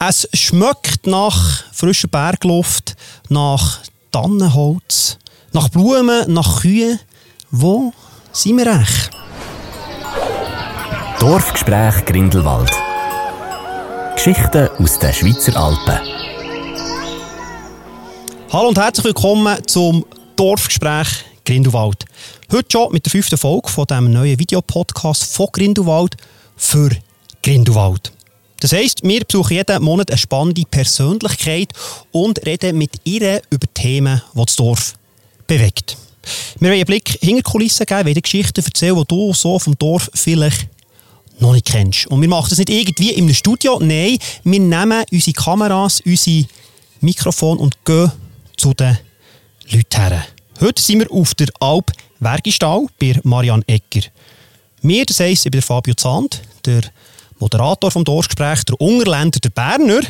Es schmeckt nach frischer Bergluft, nach Tannenholz, nach Blumen, nach Kühen. Wo sind wir echt? Dorfgespräch Grindelwald. Geschichten aus den Schweizer Alpen. Hallo und herzlich willkommen zum Dorfgespräch Grindelwald. Heute schon mit der fünften Folge von dem neuen Videopodcast von Grindelwald für Grindelwald. Das heisst, wir besuchen jeden Monat eine spannende Persönlichkeit und reden mit ihr über Themen, die das Dorf bewegt. Wir wollen einen Blick hinter die Kulissen geben, wollen Geschichten erzählen, die du so vom Dorf vielleicht noch nicht kennst. Und wir machen das nicht irgendwie in einem Studio, nein, wir nehmen unsere Kameras, unsere Mikrofon und gehen zu den Leuten her. Heute sind wir auf der Alp Wergistal bei Marianne Egger. Wir, das heisst, ich bin Fabio Zand, der Moderator vom Dorfgespräch, der Ungerländer, der Berner.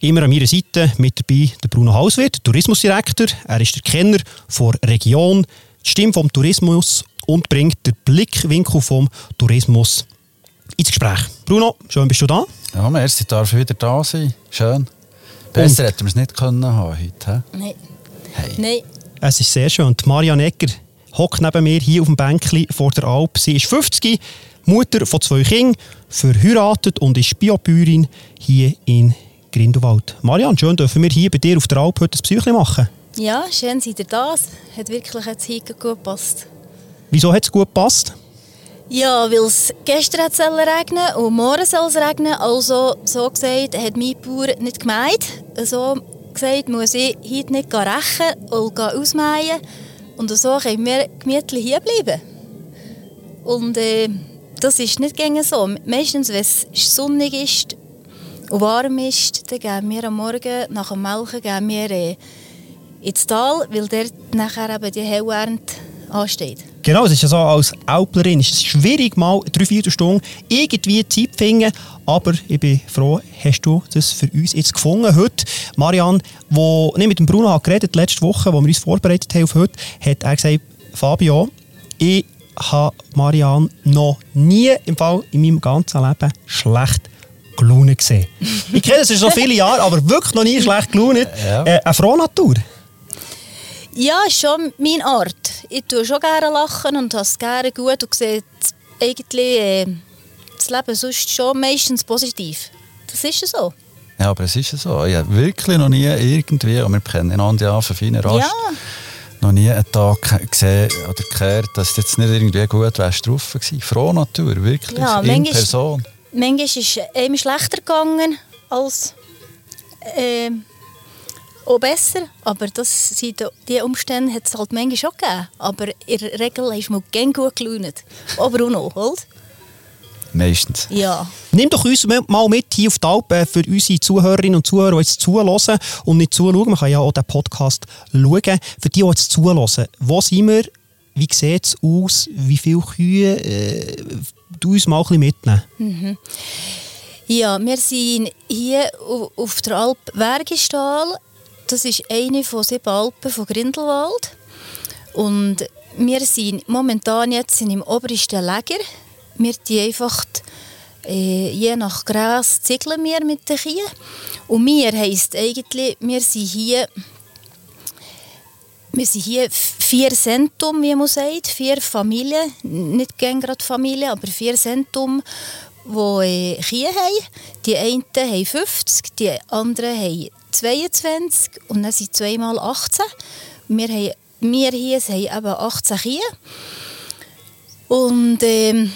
Immer an meiner Seite mit dabei der Bruno Hauswirt, Tourismusdirektor. Er ist der Kenner der Region, die Stimme vom Tourismus und bringt den Blickwinkel vom Tourismus ins Gespräch. Bruno, schön bist du da. Ja, merci, darf ich wieder da sein. Schön. Besser hätten wir es nicht können haben heute. Nein. Hey. Nein. Es ist sehr schön. Und Marianne Egger hockt neben mir hier auf dem Bänkchen vor der Alp. Sie ist 50, Mutter von zwei Kindern, verheiratet und ist Biobäuerin hier in Grindelwald. Marianne, schön dürfen wir hier bei dir auf der Alp heute ein Psyche machen. Ja, schön seid ihr da. Hat wirklich jetzt hier gut gepasst. Wieso hat es gut gepasst? Ja, weil es gestern hat es regnen und morgen soll es regnen. Also, so gesagt, hat mein Bauer nicht gemeint. So gesagt, muss ich heute nicht rächen und ausmähen. Und so können wir gemütlich hier bleiben. Und äh, das ist nicht gängig so. Meistens, wenn es sonnig ist und warm ist, dann gehen wir am Morgen nach dem Melken gehen wir, äh, ins Tal, weil dort nachher eben die Hellernte ansteht. Genau, es ist ja so, als Alplerin ist es schwierig, mal drei, vier Stunden irgendwie Zeit zu finden. Aber ich bin froh, hast du das für uns jetzt gefunden heute. Marianne, wo nicht mit dem Bruno hat geredet letzte Woche, wo wir uns vorbereitet haben auf heute, hat er gesagt, Fabio, ich habe Marianne noch nie im Fall in meinem ganzen Leben schlecht gelaunt gesehen. ich kenne das schon viele Jahre, aber wirklich noch nie schlecht gelaunt. Ja. Äh, eine Frohnatur. Ja, ist schon meine Art. Ich tue schon gerne lachen und habe es gerne gut und sehe eigentlich äh, das Leben sonst schon meistens positiv. Das ist so. Ja, aber es ist ja so. Ich habe wirklich noch nie irgendwie, und wir kennen einander ja von feinen Rast, Ja. Noch nie einen Tag gesehen oder gehört, dass es jetzt nicht irgendwie gut wärst drauf war. Froh Natur, wirklich, Ja, in manchmal- Person. Manchmal ist es einem schlechter gegangen als äh, auch besser. Aber das sind die Umstände hat es halt manchmal schon gegeben. Aber in der Regel ist man gerne gut gelaunt. Aber Bruno, halt? Meistens. Ja. Nimm doch uns mal mit hier auf die Alp äh, für unsere Zuhörerinnen und Zuhörer, die jetzt zuhören und nicht zuschauen. Man kann ja auch den Podcast schauen. Für die, die jetzt zuhören, wo sind wir? Wie sieht es aus? Wie viele Kühe? Äh, du uns mal ein bisschen mitnehmen. Ja, wir sind hier au- auf der Alp Wergistal. Das ist eine von sieben Alpen von Grindelwald. Und wir sind momentan jetzt im obersten Lager. Wir die einfach äh, je nach Gras ziegeln wir mit den Kühen. Und wir heisst eigentlich, wir sind hier wir sind hier vier Centum, wie man sagt, vier Familien, nicht gerade Familien, aber vier Centum, die äh, Kühe haben. Die einen haben 50, die anderen haben 22 und dann sind zweimal 18. Wir, haben, wir hier haben eben 18 Kühe. Und ähm,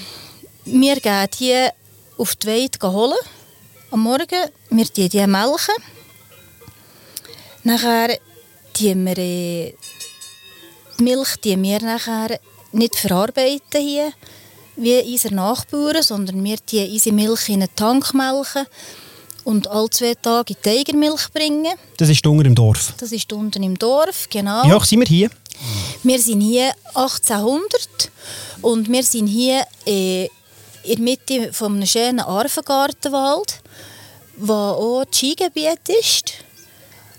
wir gehen die auf die Weide holen am Morgen. Wir die, die melken. Nachher tun wir äh, die Milch die wir nachher nicht verarbeiten hier, wie unsere Nachbarn, sondern wir die unsere Milch in einen Tank melken und alle zwei Tage in die Eigermilch bringen. Das ist unten im Dorf. Das ist unten im Dorf, genau. Wie hoch sind wir hier? Wir sind hier 1800 und wir sind hier äh, in der Mitte von einem schönen Arvengartenwald, wo auch das Skigebiet ist,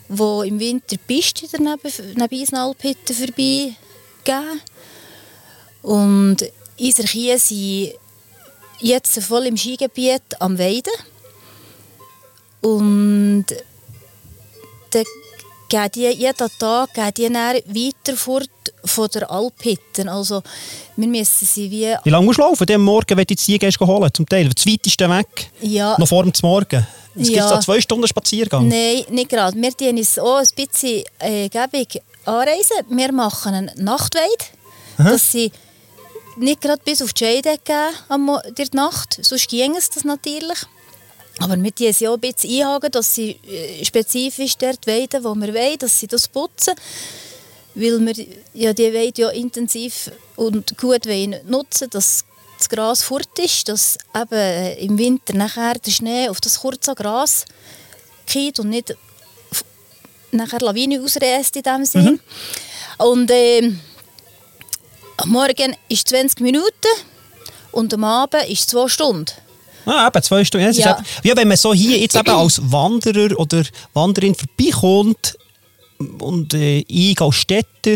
wo im Winter die Pisten daneben, neben unseren Alphütten vorbeigehen. Und unsere Kühe sind jetzt voll im Skigebiet am Weiden. Und dann gehen die, jeden Tag gehen die dann weiter fort von der Alphütte. Also wir müssen sie wie... Wie lange musst du laufen? Am Morgen, wenn du die Ziege holen, zum Teil. Das weiteste weg. Ja, Noch vor dem Morgen. Es gibt Ja. so zwei Stunden Spaziergang. Nein, nicht gerade. Wir tun uns auch ein bisschen äh, gäbig anreisen. Wir machen einen Nachtweid, dass sie nicht gerade bis auf die Scheide gehen am der Nacht, sonst ginge es das natürlich. Aber wir tun sie auch ein bisschen einhaken, dass sie äh, spezifisch dort weiden, wo wir wollen, dass sie das putzen. Weil wir ja die Weide ja intensiv und gut wollen nutzen dass das Gras fort ist, dass eben äh, im Winter nachher der Schnee auf das kurze Gras geht und nicht nachher Lawine ausreißt in dem Sinn. Und ähm, am Morgen ist 20 Minuten und am Abend ist 2 Stunden. Ah, eben, zwei Stunden. Ja, Ja. Eben, wie wenn man so hier jetzt eben als Wanderer oder Wanderin vorbeikommt und äh, ich als Städter,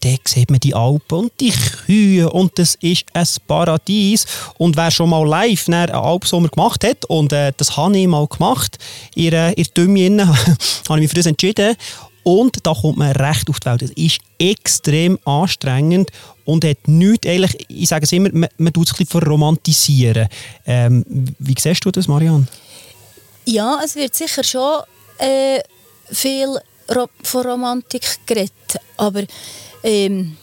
dann sieht man die Alpen und die Kühe und das ist ein Paradies. Und wer schon mal live einen Alpsommer gemacht hat, und äh, das habe ich mal gemacht, in der, Tümme habe ich mich für das entschieden, und da kommt man recht auf die Welt. Es ist extrem anstrengend und hat nichts, eigentlich, ich sage es immer, man, man tut es ein bisschen verromantisieren. Ähm, wie siehst du das, Marianne? Ja, es wird sicher schon äh, viel von Romantik geredet, aber ähm,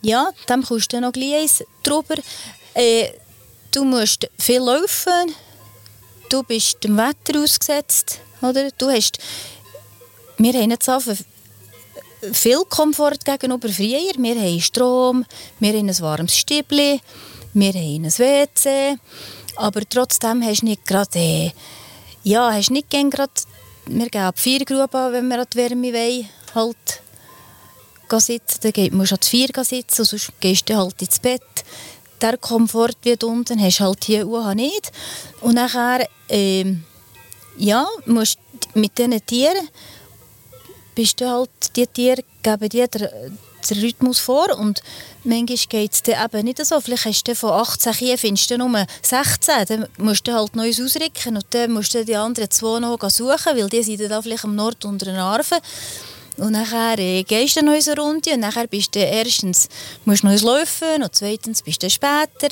ja, dem kommst du noch gleich eins drüber. Äh, du musst viel laufen, du bist dem Wetter ausgesetzt, oder? Du hast, wir haben jetzt einfach viel Komfort gegenüber früher. Wir haben Strom, wir haben ein warmes Stübli, wir haben ein WC, aber trotzdem hast du nicht gerade, äh, ja, hast nicht gerade, wir gehen ab vier Grube an, wenn wir an die Wärme wollen, halt sitzen, dann musst du an die vier gehen sitzen, und sonst gehst du halt ins Bett. Der Komfort wie da unten hast du halt hier auch nicht. Und nachher, ähm, ja, musst du mit diesen Tieren bist du halt, die Tiere geben dir den, den Rhythmus vor und manchmal geht es dir eben nicht so. Vielleicht hast du von 18 Kühen, findest du nur 16, dann musst du halt Neues ausrücken und dann musst du die anderen zwei noch suchen, weil die sind dann vielleicht am Nord unter den Arven. Und nachher äh, gehst du noch eine Runde und nachher bist du erstens musst du noch laufen und zweitens bist du später.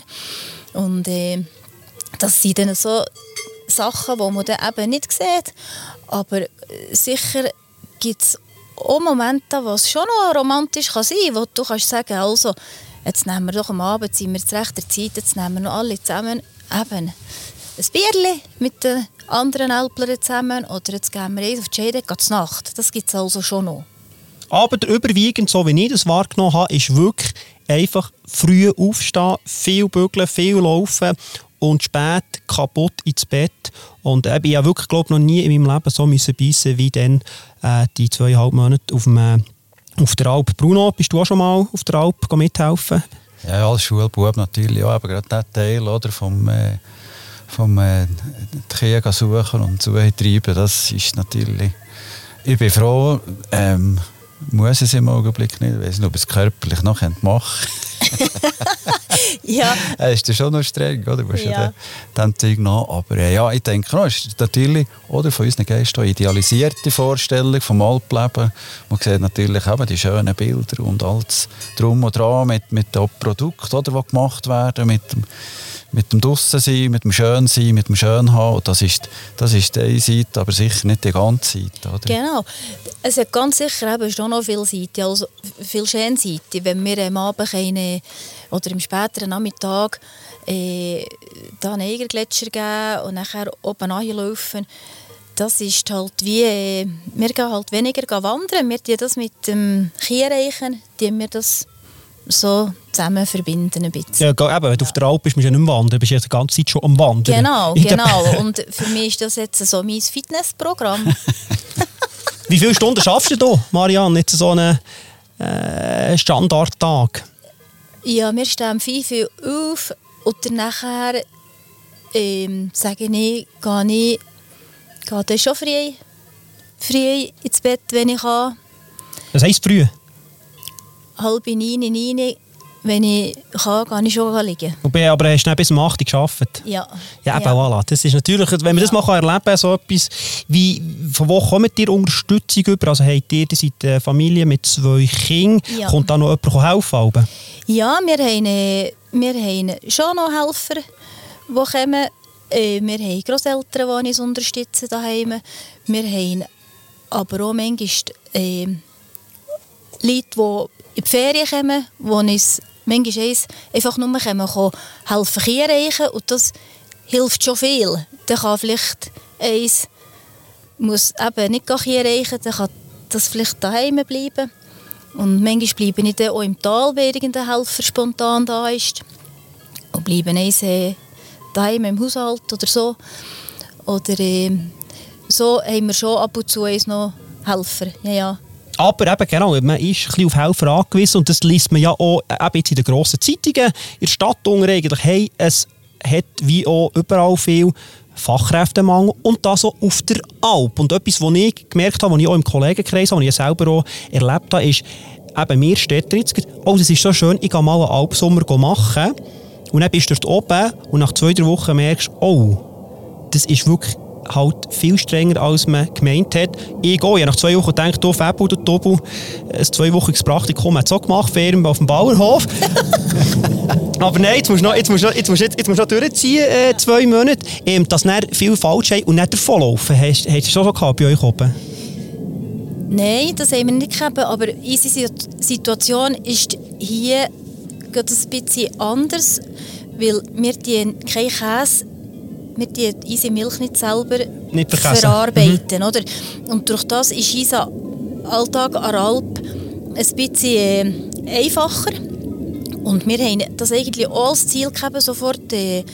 Und äh, das sind dann so Sachen, die man dann eben nicht sieht. Aber äh, sicher gibt es auch Momente, wo es schon noch romantisch kann sein kann, wo du kannst sagen, also, jetzt nehmen wir doch am Abend, sind wir zu rechter Zeit, jetzt nehmen wir noch alle zusammen eben ein Bierchen mit den anderen Alplern zusammen oder jetzt gehen wir eins auf die Scheide, geht Nacht. Das gibt es also schon noch. Aber überwiegend, so wie ich das wahrgenommen habe, ist wirklich einfach früh aufstehen, viel bügeln, viel laufen und spät kaputt ins Bett. Und äh, ich habe wirklich, glaube noch nie in meinem Leben so müssen beißen wie dann äh, die zweieinhalb Monate auf, dem, äh, auf der Alp. Bruno, bist du auch schon mal auf der Alp mithelfen? Ja, als Schulbub natürlich, ja, aber gerade der Teil oder, vom, äh, vom äh, suchen und suchen treiben, das ist natürlich... Ich bin froh, ähm, muss es im Augenblick nicht, ich weiß nicht, ob es körperlich noch machen Ja, Er ist ja schon noch streng, oder? Du musst ja. Den Zeug nach. Aber äh, ja, ich denke, no, es ist natürlich oder, von unseren Gästen eine idealisierte Vorstellung vom Alpleben. Man sieht natürlich eben die schönen Bilder und alles drum und dran mit, mit den Produkten, oder, die gemacht werden, mit dem, mit dem Drussensein, mit dem Schönsein, mit dem Schönhaben. Das ist, das ist die eine Seite, aber sicher nicht die ganze Seite. Oder? Genau. Es hat ganz sicher eben schon noch viele Seiten, also viele schöne Seiten. Wenn wir am Abend können, oder im späteren Nachmittag äh, einen Eigergletscher geben und nachher oben laufen, das ist halt wie, äh, wir gehen halt weniger wandern, wir tun das mit dem Kiereichen, die wir das so zusammen verbinden ein bisschen. Ja, eben, wenn du auf der Alp bist, bist du ja nicht mehr wandern, bist du ja die ganze Zeit schon am Wandern. Genau, genau. Und für mich ist das jetzt so mein Fitnessprogramm. Wie viele Stunden schaffst du Marianne, jetzt so einen äh, Standardtag? Ja, wir stehen 5 Uhr auf und dann nachher ähm, sage ich, gehe ich gehe dann schon früh, früh ins Bett, wenn ich kann. Das heisst früh. Halb neun, neun wenn ich kann, kann ich schon liegen. Wobei, aber hast du nicht bis um 8 Uhr gearbeitet? Ja. Ja, eben, voilà. Das ist natürlich, wenn man das mal kann erleben kann, so etwas, wie, von wo kommt ihr Unterstützung über? Also habt ihr, ihr seid eine Familie mit zwei Kindern, Ja. kommt da noch jemand helfen? Alben? Ja, wir haben, wir haben schon noch Helfer, die kommen. Äh, wir haben Grosseltern, die uns unterstützen daheim. Wir haben aber auch manchmal äh, Leute, die in die Ferien kommen, die uns manchmal eins einfach nur kommen, helfen Kinder reichen und das hilft schon viel. Dann kann vielleicht eins muss eben nicht Kinder reichen, dann kann das vielleicht daheim bleiben. Und manchmal bleibe ich dann auch im Tal, wenn irgendein Helfer spontan da ist. Und bleiben eins daheim im Haushalt oder so. Oder äh, so haben wir schon ab und zu noch Helfer. Ja, ja. Aber eben, genau, man ist ein bisschen auf Helfer angewiesen und das liest man ja auch eben jetzt in den grossen Zeitungen, in der Stadt eigentlich, hey, es hat wie auch überall viel Fachkräftemangel und das auch auf der Alp. Und etwas, was ich gemerkt habe, was ich auch im Kollegenkreis was ich selber auch erlebt habe, ist, eben mir steht jetzt, oh, das ist so schön, ich gehe mal einen Alpsommer machen und dann bist du dort oben und nach zwei, drei Wochen merkst oh, das ist wirklich halt viel strenger, als man gemeint hat. Ich gehe, ich nach zwei Wochen gedacht, du Fabio, du Tobu, ein zweiwöchiges Praktikum hat es auch gemacht, Ferien auf dem Bauernhof. Aber nein, jetzt musst du noch, jetzt musst du jetzt musst du, jetzt musst du durchziehen, äh, zwei Monate, ähm, dass dann viel falsch ist und nicht davonlaufen. Hast, hast du schon gehabt bei euch oben? Nein, das haben wir nicht gehabt, aber unsere Situation ist hier ein bisschen anders, weil wir die kein Käse, wir die unsere Milch nicht selber Nicht verarbeiten, oder? Und durch das ist unser Alltag an Alp ein bisschen äh, einfacher. Und wir haben das eigentlich auch als Ziel gehabt, sofort äh,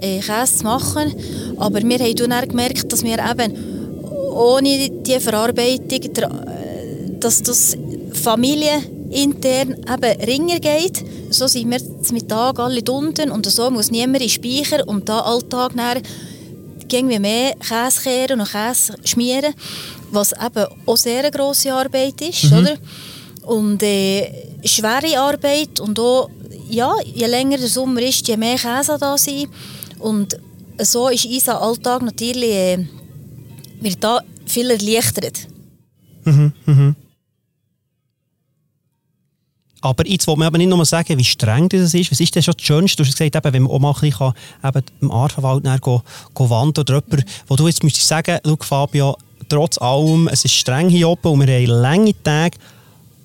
äh, Käse zu machen. Aber wir haben dann gemerkt, dass wir eben ohne die Verarbeitung, äh, dass das familienintern eben ringer geht. So sind wir zum Mittag alle unten und so muss niemand in den Speicher und da Alltag gehen wir mehr Käse kehren und Käse schmieren, was eben auch sehr eine grosse Arbeit ist, oder? Und äh, schwere Arbeit und auch, ja, je länger der Sommer ist, je mehr Käse da sein. Und so ist unser Alltag natürlich äh, wird da viel erleichtert. Aber jetzt will man aber nicht nur sagen, wie streng das ist. Was ist denn schon das Schönste? Du hast gesagt, eben, wenn man auch mal im Arvenwald wandern oder jemand, wo du jetzt müsstest sagen, schau Fabio, trotz allem, es ist streng hier oben und wir haben lange Tage,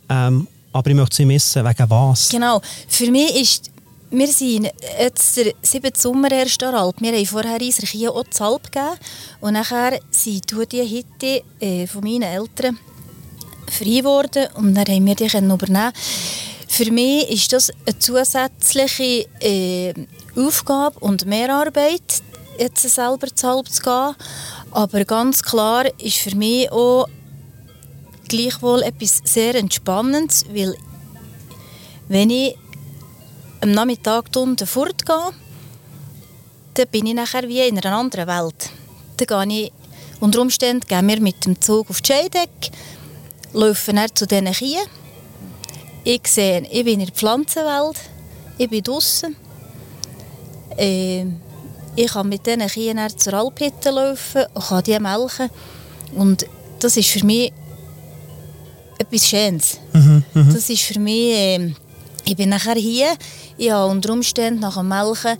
ähm, aber ich möchte sie missen. Wegen was? Genau. Für mich ist, wir sind jetzt der siebte Sommer erst Alp. Wir haben vorher uns hier auch die Alp gegeben. Und nachher sind die Hitte äh, von meinen Eltern frei geworden und dann haben wir die übernehmen. Für mich ist das eine zusätzliche äh, Aufgabe und Mehrarbeit, jetzt selber zur Alp zu gehen. Aber ganz klar ist für mich auch gleichwohl etwas sehr Entspannendes, weil wenn ich am Nachmittag unten fortgehe, dann bin ich nachher wie in einer anderen Welt. Dann gehe ich, unter Umständen gehen mit dem Zug auf die Scheideck, laufen dann zu diesen Kühen. Ich sehe, ich bin in der Pflanzenwelt, ich bin draußen. Äh, ich kann mit diesen Kühen zur Alphütte laufen und kann die melken. Und das ist für mich etwas Schönes. Das ist für mich, äh, ich bin nachher hier, ich habe unter Umständen nach dem Melken,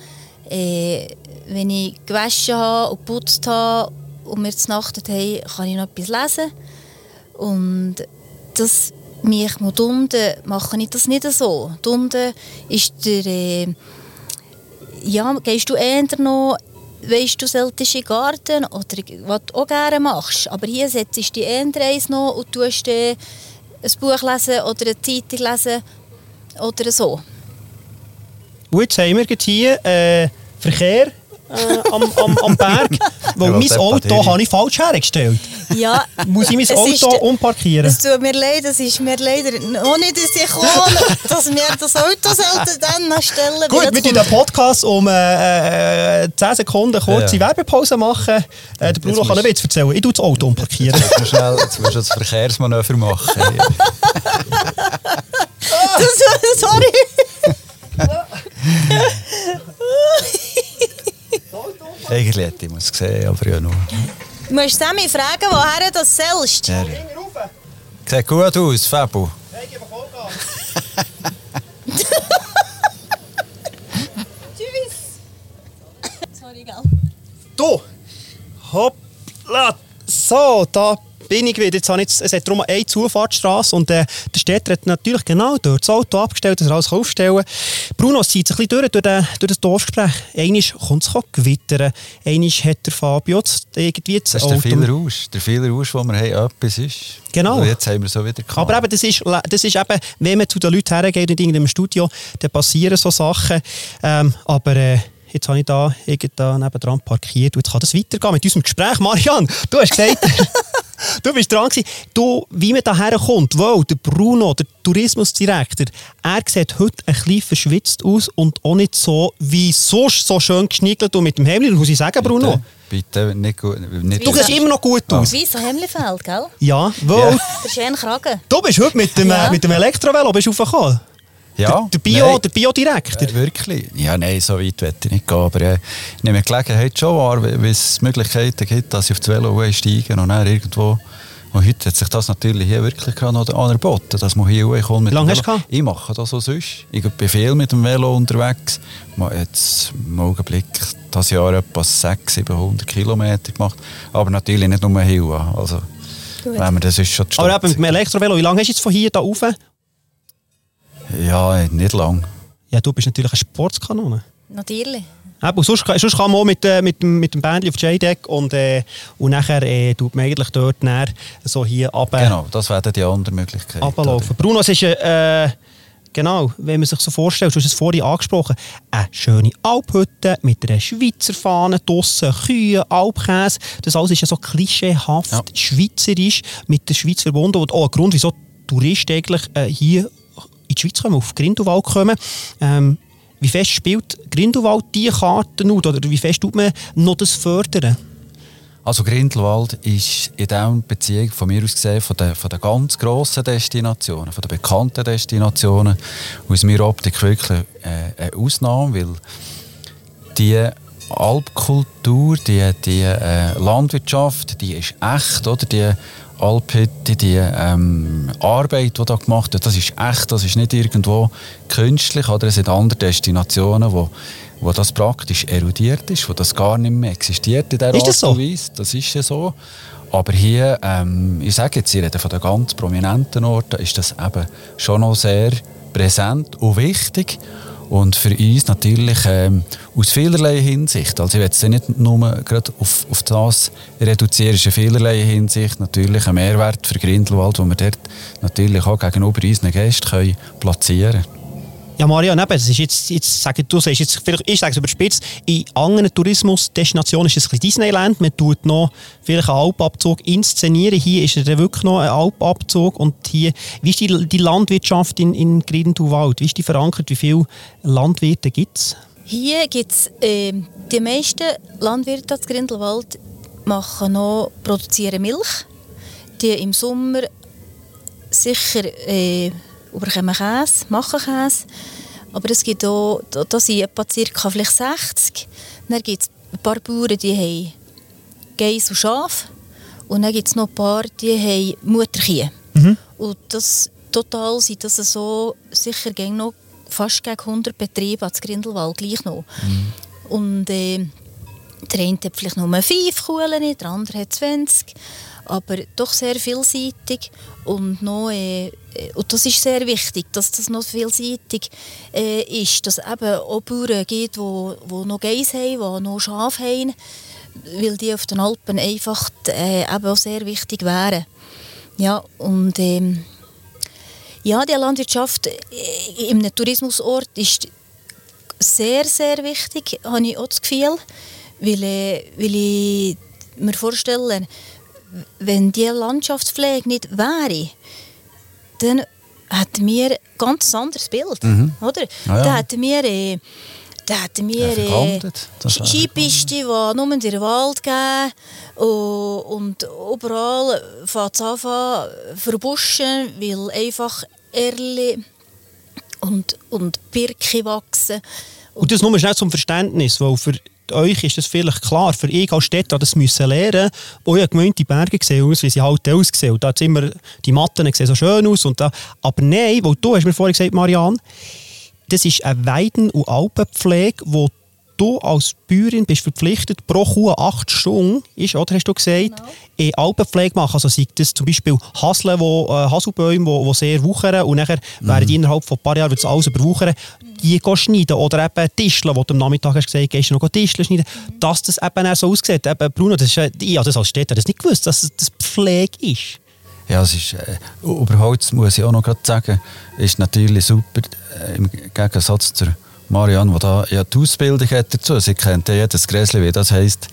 äh, wenn ich gewaschen habe und geputzt habe und wir znachtet haben, kann ich noch etwas lesen. Und das mich mit unten mache ich das nicht so. Unten ist der, äh, ja, gehst du eher noch, weißt du, solltest in den Garten oder was du auch gerne machst. Aber hier setzt du dich eher eins noch und tust äh, ein Buch lesen oder eine Zeitung lesen oder so. Und jetzt haben wir hier äh, Verkehr äh, am, am, am Berg, weil Ja, mein Auto habe ich falsch hergestellt. Ja, Muss ich mein Auto umparkieren? Es tut mir leid, es ist mir leider noch nicht in Sinn gekommen, dass wir das Auto sollten dann noch stellen Gut, wir tun den Podcast um äh, äh, 10 Sekunden kurze Ja. Werbepause machen. Äh, der Bruno kann einen Witz erzählen. Ich tue das Auto umparkieren. Jetzt musst du schnell, jetzt musst du das Verkehrsmanöver machen. Das, sorry. Eigentlich hätte ich es gesehen, aber ja nur. Du musst Sammy fragen, woher du das selbst. Ja. Sieht gut aus, Fabu. Tschüss. Sorry, gell? Du! Hoppla! So, da bin ich wieder. Jetzt habe ich es hat darum eine Zufahrtsstraße und äh, der Städter hat natürlich genau dort das Auto abgestellt, dass er alles aufstellen. Bruno, zieht sich ein bisschen durch, durch, den, durch das Dorfgespräch. Einmal kommt es gewittern, einmal hat der Fabio jetzt irgendwie das Das ist der Auto- viele Rausch. Der viele Rausch, den wir haben, etwas ist. Genau. Und jetzt haben wir so wieder gehabt. Aber eben, das ist, das ist eben, wenn man zu den Leuten hergeht in irgendeinem Studio, dann passieren so Sachen. Ähm, aber äh, jetzt habe ich da, irgend da nebendran parkiert und jetzt kann das weitergehen mit unserem Gespräch. Marianne, du hast gesagt, du bist dran gewesen. Du, wie man da herkommt, weil der Bruno, der Tourismusdirektor, er sieht heute ein bisschen verschwitzt aus und auch nicht so wie sonst so schön geschniegelt und mit dem Hemd. Muss ich sagen, Bruno? Bitte, nicht gut. Nicht Du siehst immer noch gut aus. Wie so Hemmlifeld, gell? Ja, weil Ja. Der schöne Kragen. du bist heute mit dem, Ja. äh, mit dem Elektrovelo bist aufgekommen. Ja, Der, der Bio, nein. der Biodirektor. Äh, wirklich? Ja, nein, so weit will ich nicht gehen. Aber äh, ich nehme die Gelegenheit schon wahr, weil weil es Möglichkeiten gibt, dass ich auf das Velo einsteige und dann irgendwo... Und heute hat sich das natürlich hier wirklich gerade noch angeboten, dass man hier hochkommt mit Wie lange hast du? Ich mache das auch sonst. Ich bin viel mit dem Velo unterwegs. Ich habe jetzt im Augenblick das Jahr etwa 600, 700 Kilometer gemacht. Aber natürlich nicht nur hier. Also, Gut. wenn man das ist schon die Aber eben mit dem Elektrovelo, wie lange hast du jetzt von hier da rauf? Ja, nicht lang. Ja, du bist natürlich eine Sportskanone. Natürlich. Eben, sonst, sonst kann man auch mit, äh, mit, dem- mit dem Bändchen auf J-Deck und, äh, und nachher äh, tut man eigentlich dort näher so hier runter, Genau, das wäre die andere Möglichkeit. runterlaufen. Bruno, es ist äh, genau, wenn man sich so vorstellt, du hast es vorhin angesprochen, eine schöne Alphütte mit einer Schweizer Fahne draussen, Kühe, Alpkäse. Das alles ist ja so klischeehaft Ja. schweizerisch, mit der Schweiz verbunden und auch ein Grund, wieso Touristen eigentlich äh, hier die Schweiz kommen, auf Grindelwald kommen. Ähm, wie fest spielt Grindelwald diese Karten aus? Oder wie fest tut man noch das fördern? Also Grindelwald ist in dieser Beziehung von mir aus gesehen von den, von den ganz grossen Destinationen, von den bekannten Destinationen, aus meiner Optik wirklich äh, eine Ausnahme, weil die Alpkultur, die, die äh, Landwirtschaft, die ist echt, oder? Die Alphütte, die ähm, Arbeit, die da gemacht wird, das ist echt, das ist nicht irgendwo künstlich, oder? Es sind andere Destinationen, wo, wo das praktisch erodiert ist, wo das gar nicht mehr existiert in dieser Ist das so? Weise. Das ist ja so. Aber hier, ähm, ich sage jetzt, ich rede von den ganz prominenten Orten, ist das eben schon noch sehr präsent und wichtig. Und für uns natürlich ähm, aus vielerlei Hinsicht. Also ich will es nicht nur gerade auf, auf das reduzieren, ist in vielerlei Hinsicht natürlich ein Mehrwert für Grindelwald, den wir dort natürlich auch gegenüber unseren Gästen können platzieren können. Ja, Marianne, eben, das ist jetzt, jetzt sage, du sagst jetzt, vielleicht, ich sage es überspitzt, in anderen Tourismusdestinationen ist es ein bisschen Disneyland, man tut noch vielleicht einen Alpabzug inszenieren, hier ist es dann wirklich noch ein Alpabzug. Und hier, wie ist die, die Landwirtschaft in, in Grindelwald, wie ist die verankert, wie viele Landwirte gibt es? Hier gibt es äh, die meisten Landwirte aus Grindelwald machen noch, produzieren Milch. Die im Sommer sicher äh, überkommen Käse, machen Käse. Aber es gibt auch, da, da sind etwa ca. vielleicht 60. Dann gibt es ein paar Bauern, die haben Geiss und Schaf. Und dann gibt es noch ein paar, die haben Mutterkühe. Und das, total sind das so sicher gegen noch fast gegen 100 Betriebe als Grindelwald gleich noch. Und äh, der eine hat vielleicht nur fünf Kuhlen, der andere hat 20. Aber doch sehr vielseitig und, noch, äh, und das ist sehr wichtig, dass das noch vielseitig äh, ist, dass eben auch Bauern gibt, die wo, wo noch Geiss haben, die noch Schafe haben, weil die auf den Alpen einfach äh, eben auch sehr wichtig wären. Ja, und ähm, ja, die Landwirtschaft äh, einem Tourismusort ist sehr, sehr wichtig, habe ich auch das Gefühl, weil, äh, weil ich mir vorstelle, wenn die Landschaftspflege nicht wäre, dann hätten wir ein ganz anderes Bild, oder? Ah ja. Dann hätten wir, äh, dann hätten wir Ja, äh, Skipisten, die nur in den Wald gehen und, und überall fängt es an verbuschen, weil einfach Erle und, und Birke wachsen. Und das nur schnell zum Verständnis, weil für euch ist das vielleicht klar. Für ich als Städter das müssen lernen. Ich gemeint, die Berge sehen aus, wie sie halt aussehen. Und da hat immer, die Matten sehen so schön aus. Und da, aber nein, weil du hast mir vorhin gesagt, Marianne, das ist eine Weiden- und Alpenpflege, wo du als Bäuerin bist verpflichtet, pro Kuh acht Stunden, ist, oder hast du gesagt, genau. in Alpenpflege machen. Also sei das zum Beispiel Haseln, wo, äh, Haselbäume, die wo, wo sehr wuchern und nachher mhm. werden die innerhalb von ein paar Jahren alles überwuchern, die schneiden. Oder eben Tischler, wo du am Nachmittag hast gesagt, gehst du noch Tischler schneiden. Mhm. Dass das eben auch so aussieht. Eben, Bruno, das ist, ich habe das als Städter das nicht gewusst, dass das Pflege ist. Ja, es ist, äh, über Holz muss ich auch noch gerade sagen, ist natürlich super, äh, im Gegensatz zur Marianne, die da ja die Ausbildung hat dazu. Sie kennt ja jedes Gräschen, wie das heisst.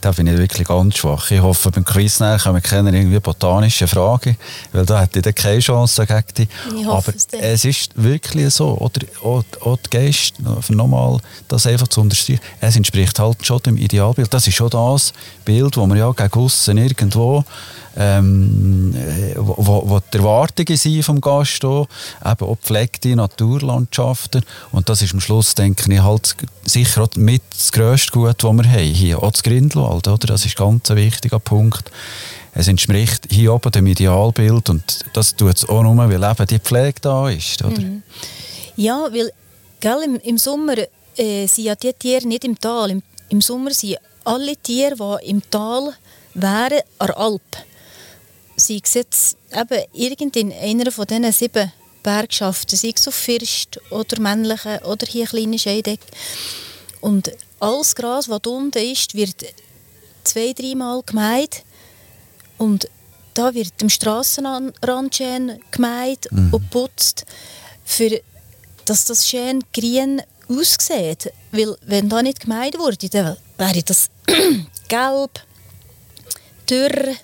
Da bin ich wirklich ganz schwach. Ich hoffe, beim Quiz nachher können wir irgendwie botanische Fragen, weil da hätte ich dann keine Chance gegen die. Aber es ist wirklich so, oder auch, auch die Geist, nochmal das einfach zu unterstreichen, es entspricht halt schon dem Idealbild. Das ist schon das Bild, das wir ja gegen aussen irgendwo ähm, wo, wo die Erwartungen sind vom Gast auch, eben auch gepflegte Naturlandschaften und das ist am Schluss, denke ich, halt sicher auch mit das grösste Gut, das wir haben hier, auch das Grindelwald, oder? das ist ganz ein wichtiger Punkt. Es entspricht hier oben dem Idealbild und das tut es auch nur, weil eben die Pflege da ist. Oder? Mhm. Ja, weil gell, im, im Sommer äh, sind ja die Tiere nicht im Tal. Im, im Sommer sind alle Tiere, die im Tal wären, an der Alp sei es jetzt eben irgendein einer von diesen sieben Bergschaften, sei es auf First oder männliche oder hier kleine Scheideck. Und alles Gras, das unten ist, wird zwei, dreimal gemäht und da wird am Strassenrand schön gemäht mhm. und putzt, für, dass das schön grün aussieht. Weil wenn da nicht gemäht wurde, dann wäre das gelb, dürr,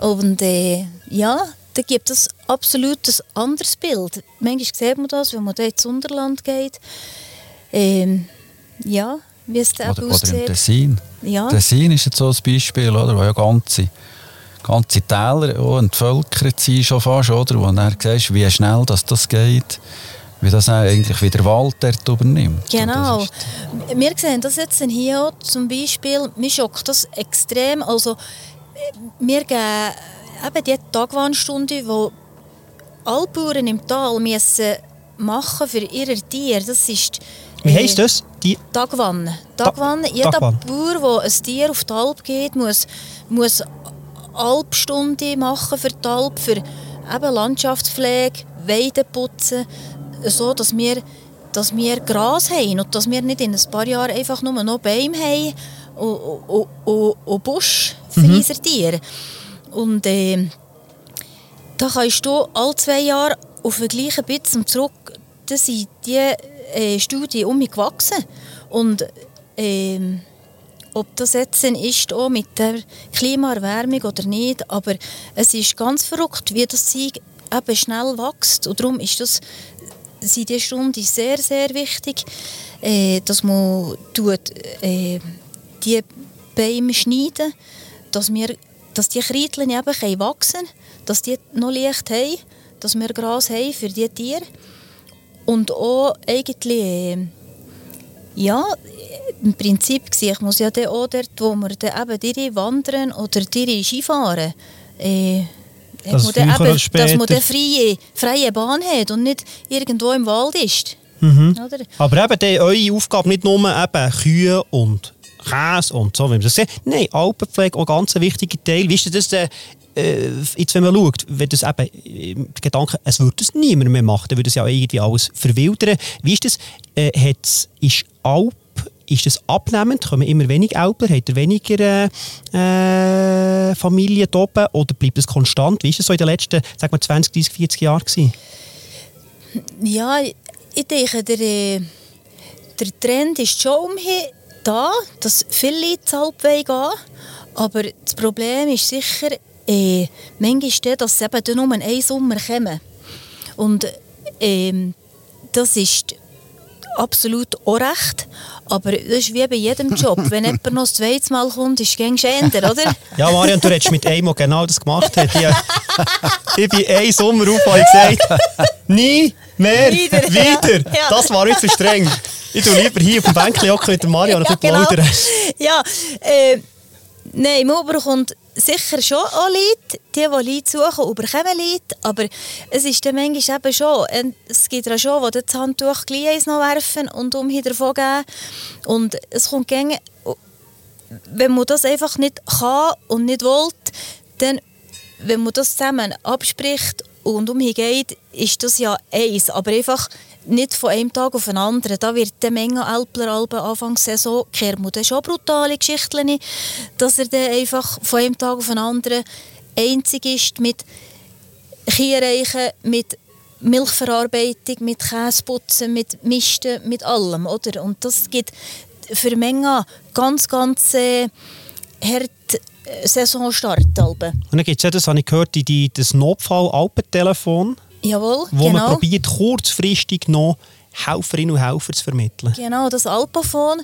und äh, ja, da gibt es absolut ein anderes Bild. Manchmal sieht man das, wenn man da ins Unterland geht. Ähm, ja, wie es da oder, aussieht. Oder im Tessin. Ja. Tessin ist jetzt so ein Beispiel, oder, wo ja ganze, ganze Täler auch entvölkert sind schon fast, oder, wo du dann siehst, wie schnell das, das geht wie das eigentlich wieder Wald dort übernimmt. Genau. Wir sehen das jetzt hier zum Beispiel, mir schockt das extrem. Also wir geben eben die Tagwandstunde, die alle Bauern im Tal müssen machen für ihre Tiere. Das ist wie heisst äh, das? Die Tagwanne. Tagwanne. Jeder Tagwann. Bauer, der ein Tier auf die Alp geht, muss, muss Alpstunde machen für die Alp, für eben Landschaftspflege, Weiden putzen, so dass wir, dass wir Gras haben und dass wir nicht in ein paar Jahren einfach nur noch Bäume haben und, und, und, und Busch für mhm. Und äh, da kannst du alle zwei Jahre auf den gleichen Bitzen zurück, da sind die äh, Studien um mich gewachsen. Und äh, ob das jetzt ist auch mit der Klimaerwärmung oder nicht, aber es ist ganz verrückt, wie das Zeug eben schnell wächst. Und darum ist das, sind diese Stunden sehr, sehr wichtig, äh, dass man tut, äh, die Bäume schneiden, dass, wir, dass die Kreiteln eben wachsen können, dass die noch Licht haben, dass wir Gras haben für die Tiere. Und auch eigentlich, ja, im Prinzip ich muss ja dann auch dort, wo wir dann eben die wandern oder die Skifahren, äh, das man eben, dass man eine freie, freie Bahn hat und nicht irgendwo im Wald ist. Mhm. Aber eben die, eure Aufgabe nicht nur eben Kühe und Käse und so, wie man das sieht. Nein, Alpenpflege auch ein ganz wichtiger Teil. Wie ist das denn, äh, jetzt, wenn man schaut, wenn das eben, äh, der Gedanke, es würde das niemand mehr machen, dann würde es ja irgendwie alles verwildern. Wie ist das? Äh, ist Alp, ist das abnehmend? Kommen immer weniger Alper? Hat er weniger äh, Familien oben? Oder bleibt es konstant? Wie ist das so in den letzten, sag mal, 20, 30, 40 Jahren gewesen? Ja, ich denke, der, äh, der Trend ist schon umher da, dass viele zur Halbweg gehen. Aber das Problem ist sicher, äh, manchmal, dass sie eben nur einen Sommer kommen. Und ähm, das ist absolut auch recht. Aber das ist wie bei jedem Job. Wenn jemand noch das zweite Mal kommt, ist es schänder, oder? Ja, Marian, du hättest mit einem, der genau das gemacht hat. Ich, ich bin einen Sommer auf und gesagt, nie mehr wieder. wieder. Ja. Das war jetzt streng. Ich tue lieber hier auf dem Bänkchen hocken mit Mario und bisschen genau. plaudern. Ja, äh, nein, man bekommt sicher schon auch Leute, die, die Leute suchen, überkommen Leute, aber es ist dann manchmal eben schon, äh, es gibt ja schon, die das Handtuch gleich noch werfen und umhin davon geben und es kommt gegen, wenn man das einfach nicht kann und nicht will, dann, wenn man das zusammen abspricht und umhin geht, ist das ja eins, aber einfach nicht von einem Tag auf den anderen. Da wird eine Menge Alpler Alben Anfangssaison kehrt man schon brutale Geschichten, dass er dann einfach von einem Tag auf den anderen einzig ist mit Kiereichen, mit Milchverarbeitung, mit Käseputzen, mit Misten, mit allem, oder? Und das gibt für Menge ganz, ganz äh, hart äh, Saisonstart. Und dann gibt es ja, das habe ich gehört, die, die, das Notfall-Alpentelefon, Jawohl, wo genau. man probiert, kurzfristig noch Helferinnen und Helfer zu vermitteln. Genau, das Alpafon,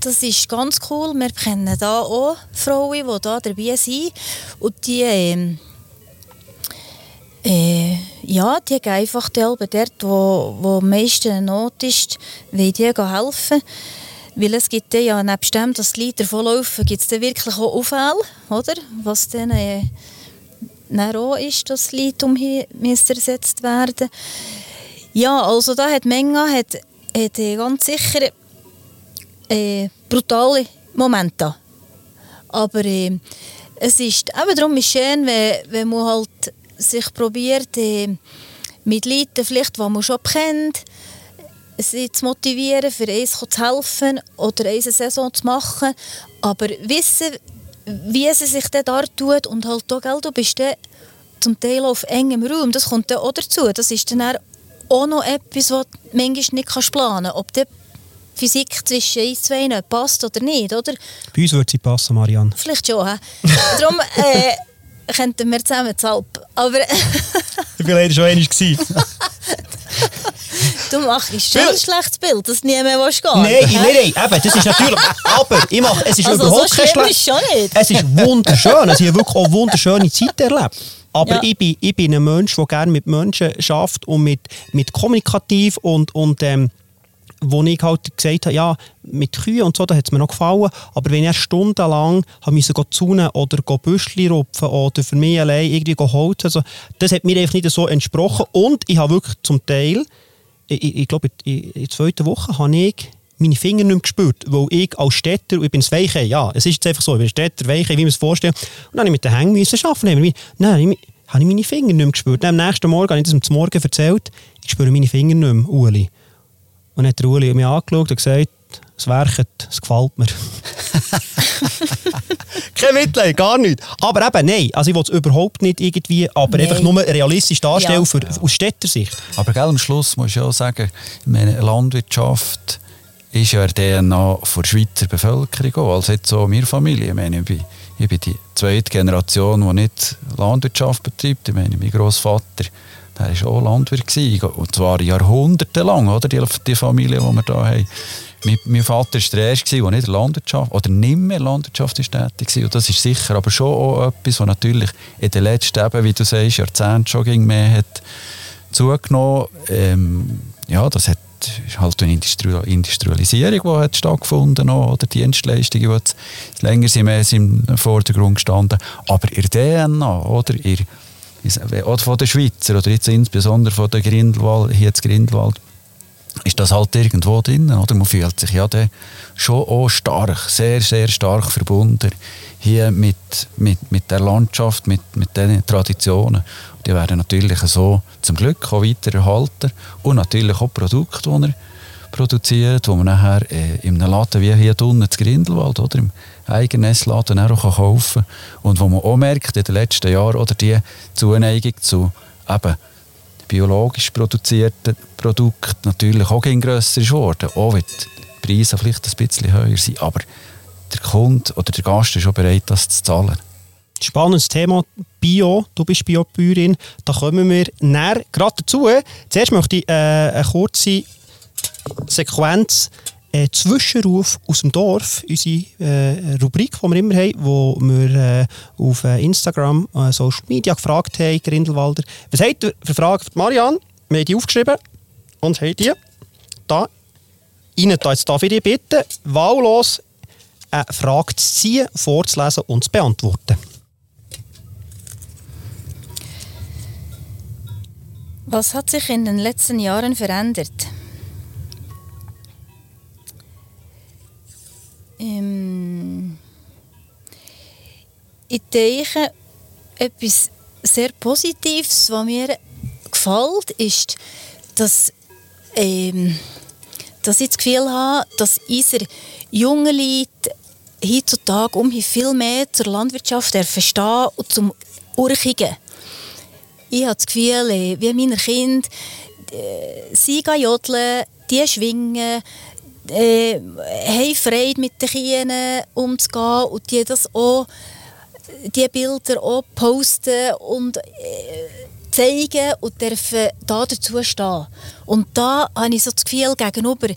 das ist ganz cool. Wir kennen da auch Frauen, die da dabei sind. Und die, ähm, äh, ja, die gehen einfach dort, wo, wo am meisten Not ist, weil die helfen. Weil es gibt ja, nebst dem, dass die Leute davonlaufen, gibt es dann wirklich auch Unfälle, oder? Was dann äh, auch ist, dass Leute müssen ersetzt werden Ja, also da hat Menga hat, hat äh, ganz sicher äh, brutale Momente. Aber äh, es ist, eben darum ist schön, wenn, wenn man halt sich probiert, äh, mit Leuten, vielleicht, die man schon kennt, sie zu motivieren, für eins zu helfen oder eine Saison zu machen. Aber wissen, wie sie sich dann da tut und halt auch, gell, du bist dann zum Teil auf engem Raum, das kommt dann auch dazu. Das ist dann auch noch etwas, was du manchmal nicht kannst planen kannst. Ob die Physik zwischen uns zwei passt oder nicht, oder? Bei uns würde sie passen, Marianne. Vielleicht schon, hä? Darum äh, könnten wir zusammen zu Alp. Aber Ich war leider schon einmal. du machst schon ein schlechtes Bild, dass niemand mehr gehen Nein, nein, nein, eben, das ist natürlich. Aber ich mache, es ist Also überhaupt so kein schlimm schlecht- ist schon nicht. Es ist wunderschön. Also ich habe wirklich auch wunderschöne Zeit erlebt. Aber Ja. ich, bin, ich bin ein Mensch, der gerne mit Menschen schafft und mit, mit kommunikativ und, und ähm, wo ich halt gesagt habe, ja, mit Kühen und so, da hat es mir noch gefallen, aber wenn ich stundenlang gehen zunen oder Büschli rupfen oder für mich allein irgendwie holzen, also, das hat mir einfach nicht so entsprochen und ich habe wirklich zum Teil, ich, ich, glaube, in, der zweiten Woche habe ich meine Finger nicht mehr gespürt, weil ich als Städter, ich bin ein Weiche, ja, es ist jetzt einfach so, ich bin Städter, Weiche, wie man es vorstellt, und dann habe ich mit den Hängen müssen arbeiten. Nein, ich- habe ich meine Finger nicht mehr gespürt. Dann am nächsten Morgen habe ich das am Morgen erzählt, ich spüre meine Finger nicht mehr, Uli. Und dann hat der Uli mich angeschaut und gesagt, es werket, es gefällt mir. Kein Mitleid, gar nicht. Aber eben, nein, also ich will es überhaupt nicht irgendwie, aber Nein. einfach nur realistisch darstellen Ja. für, aus Städtersicht. Aber gell, am Schluss muss ich auch sagen, meine, Landwirtschaft ist ja der DNA der Schweizer Bevölkerung auch. Also jetzt so meine Familie. Ich meine, ich bin, ich bin die zweite Generation, die nicht Landwirtschaft betreibt. Ich meine, mein Großvater, der war auch Landwirt. Gewesen. Und zwar jahrhundertelang, oder? Die, die Familie, die wir hier haben. Mein, mein Vater war der Erste, der nicht Landwirtschaft oder nicht mehr Landwirtschaft ist tätig war. Und das ist sicher aber schon auch etwas, was natürlich in den letzten, eben, wie du sagst, Jahrzehnten schon mehr hat zugenommen. Ähm, ja, das hat ist halt eine Industri Industrialisierung, die hat stattgefunden hat, oder Dienstleistungen, die jetzt länger sind, mehr sind im Vordergrund gestanden. Aber der DNA, oder, in, oder von den Schweizer, oder jetzt insbesondere von der Grindelwald, hier Grindelwald, ist das halt irgendwo drin, oder? Man fühlt sich ja dann schon auch stark, sehr, sehr stark verbunden hier mit, mit, mit der Landschaft, mit, mit den Traditionen. Die werden natürlich so zum Glück auch weiter erhalten und natürlich auch Produkte, die er produziert, die man nachher äh, in einem Laden wie hier unten zu Grindelwald oder im eigenen Laden auch kaufen kann und wo man auch merkt in den letzten Jahren oder die Zuneigung zu eben biologisch produzierten Produkten natürlich auch grösser ist geworden, auch wenn die Preise vielleicht ein bisschen höher sind, aber der Kunde oder der Gast ist schon bereit, das zu zahlen. Spannendes Thema, Bio, du bist Biobäuerin, da kommen wir näher gerade dazu. Zuerst möchte ich äh, eine kurze Sequenz äh, Zwischenruf aus dem Dorf, unsere äh, Rubrik, die wir immer haben, wo wir äh, auf äh, Instagram, äh, Social Media gefragt haben, Grindelwalder. Was habt ihr für Fragen für Marianne? Wir haben die aufgeschrieben und haben die da Ihnen da jetzt darf bitten, wahllos eine Frage zu ziehen, vorzulesen und zu beantworten. Was hat sich in den letzten Jahren verändert? Ähm, ich denke, etwas sehr Positives, was mir gefällt, ist, dass, ähm, dass ich das Gefühl habe, dass unsere jungen Leute heutzutage um viel mehr zur Landwirtschaft verstehen und zum Urchigen. Ich habe das Gefühl, äh, wie meine Kinder, äh, sie gehen jodeln, die schwingen, äh, haben Freude mit den Kindern umzugehen und die das auch, die Bilder auch posten und äh, zeigen und dürfen da dazu stehen. Und da habe ich so das Gefühl, gegenüber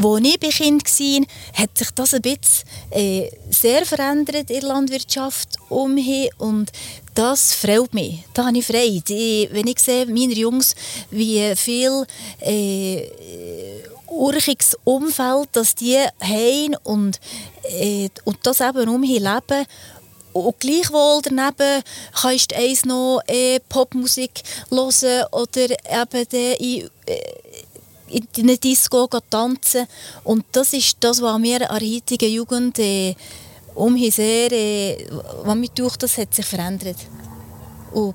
wo ich bei Kind war, hat sich das ein bisschen äh, sehr verändert in der Landwirtschaft umhin und das freut mich. Da habe ich Freude. Ich, wenn ich sehe, meine Jungs, wie viel äh, urchiges Umfeld das die haben und, äh, und das eben umhin leben und gleichwohl daneben kannst du eins noch äh, Popmusik hören oder eben in, äh, in einer Disco tanzen. Und das ist das, was mir an der heutigen Jugend äh, umhin sehr, äh, was mich durch das hat sich verändert. Und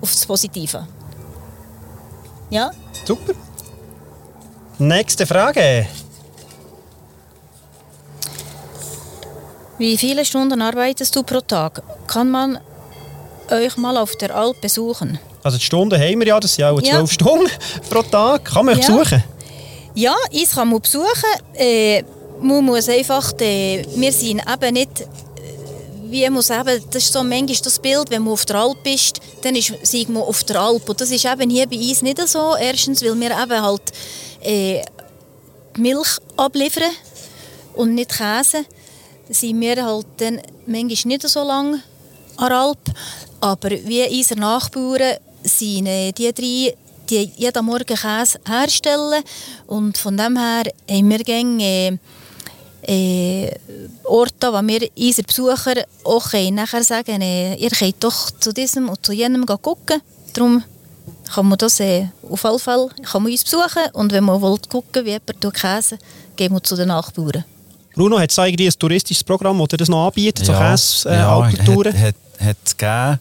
auf das Positive. Ja? Super. Nächste Frage. Wie viele Stunden arbeitest du pro Tag? Kann man euch mal auf der Alp besuchen? Also die Stunden haben wir ja, das sind auch Ja. zwölf Stunden pro Tag. Kann man euch Ja. besuchen? Ja, ich kann man besuchen. Äh, man muss einfach, äh, wir sind eben nicht, äh, wie muss eben, das ist so manchmal das Bild, wenn man auf der Alp ist, dann ist sind man auf der Alp. Und das ist eben hier bei uns nicht so. Erstens, weil wir eben halt äh, Milch abliefern und nicht Käse. Sind wir halt dann manchmal nicht so lange an der Alp. Aber wie unsere Nachbarn sind äh, die drei, die jeden Morgen Käse herstellen. Und von dem her haben wir gerne äh, äh, Orte, wo wir unseren Besucher auch können nachher sagen äh, ihr könnt doch zu diesem und zu jenem gucken. Darum kann man das äh, auf alle Fälle kann man uns besuchen. Und wenn man will gucken wie jemand tut Käse, gehen wir zu den Nachbarn. Bruno, hat es eigentlich ein touristisches Programm, das das noch anbietet, so Käse, äh, ja, Alpentouren? hat, hat, hat gegeben.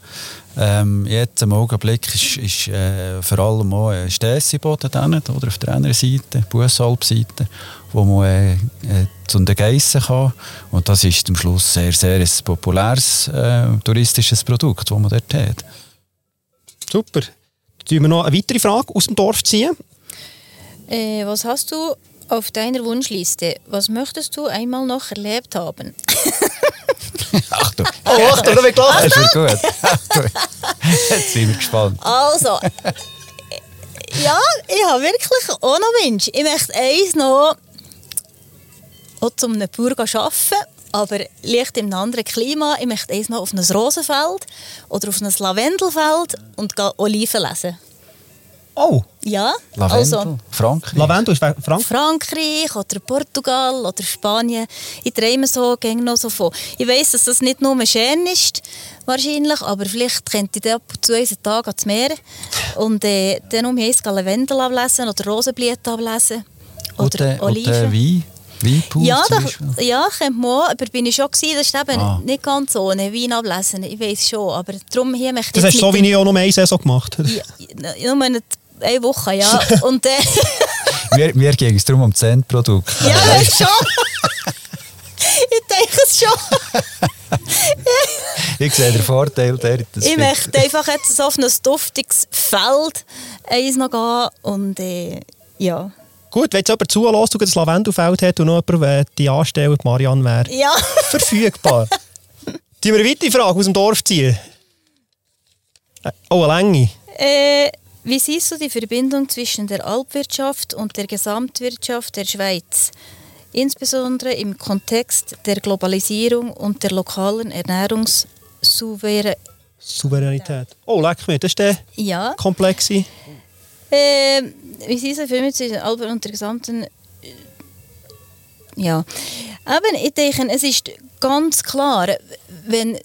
Ähm, jetzt im Augenblick ist, ist äh, vor allem auch ein Stässiboden drin, oder auf der anderen Seite, Bussalp-Seite, wo man äh, äh, zu den Geissen kann. Und das ist am Schluss sehr, sehr ein populäres äh, touristisches Produkt, das man dort hat. Super. Tun wir noch eine weitere Frage aus dem Dorf ziehen. Äh, was hast du auf deiner Wunschliste? Was möchtest du einmal noch erlebt haben? Achtung, Oh, Achtung, da wird gelacht. das ist gut. Jetzt sind wir gespannt. Also, ja, ich habe wirklich auch noch Wünsche. Ich möchte eins noch auch zum einem Bauer arbeiten, aber leicht in einem anderen Klima. Ich möchte noch auf ein Rosenfeld oder auf ein Lavendelfeld und Oliven lesen. Oh, Ja, Lavendel, also Frankreich. Lavendel ist Frank. Frankreich oder Portugal oder Spanien. Ich träume so, gehe noch so von. Ich weiss, dass das nicht nur schön ist, wahrscheinlich, aber vielleicht könnte ich dann ab und zu einen Tag ans Meer und äh, dann um Lavendel ablesen oder Rosenblüten ablesen oder und und Oliven. der Wein, Weinpool ja, da, ja, könnte man auch, aber bin ich schon gewesen, das ist eben Ah. nicht ganz so, eine Wein ablesen, ich weiß schon, aber darum hier möchte Das ich hast du so wie ich auch noch eine Saison gemacht. Ja, nur eine, eine Woche, ja. Und äh, Wir, wir gehen es darum um das Endprodukt. ja, weißt schon. ich denke es schon. Ich sehe den Vorteil der. das Ich möchte einfach jetzt auf ein duftiges Feld eins noch gehen und äh, ja. Gut, wenn jetzt jemand zulässt und das Lavendelfeld hat und noch jemand die anstellt, Marianne wäre Ja, verfügbar. Die wir eine weitere Frage aus dem Dorf ziehen. Äh, Oh, eine Länge. äh, wie siehst du die Verbindung zwischen der Alpwirtschaft und der Gesamtwirtschaft der Schweiz? Insbesondere im Kontext der Globalisierung und der lokalen Ernährungssouveränität. Souveränität. Oh, leck mir, das ist der Ja. komplexe. Äh, wie siehst du die Verbindung zwischen der Alpen und der gesamten Ja, aber ich denke, es ist ganz klar, wenn,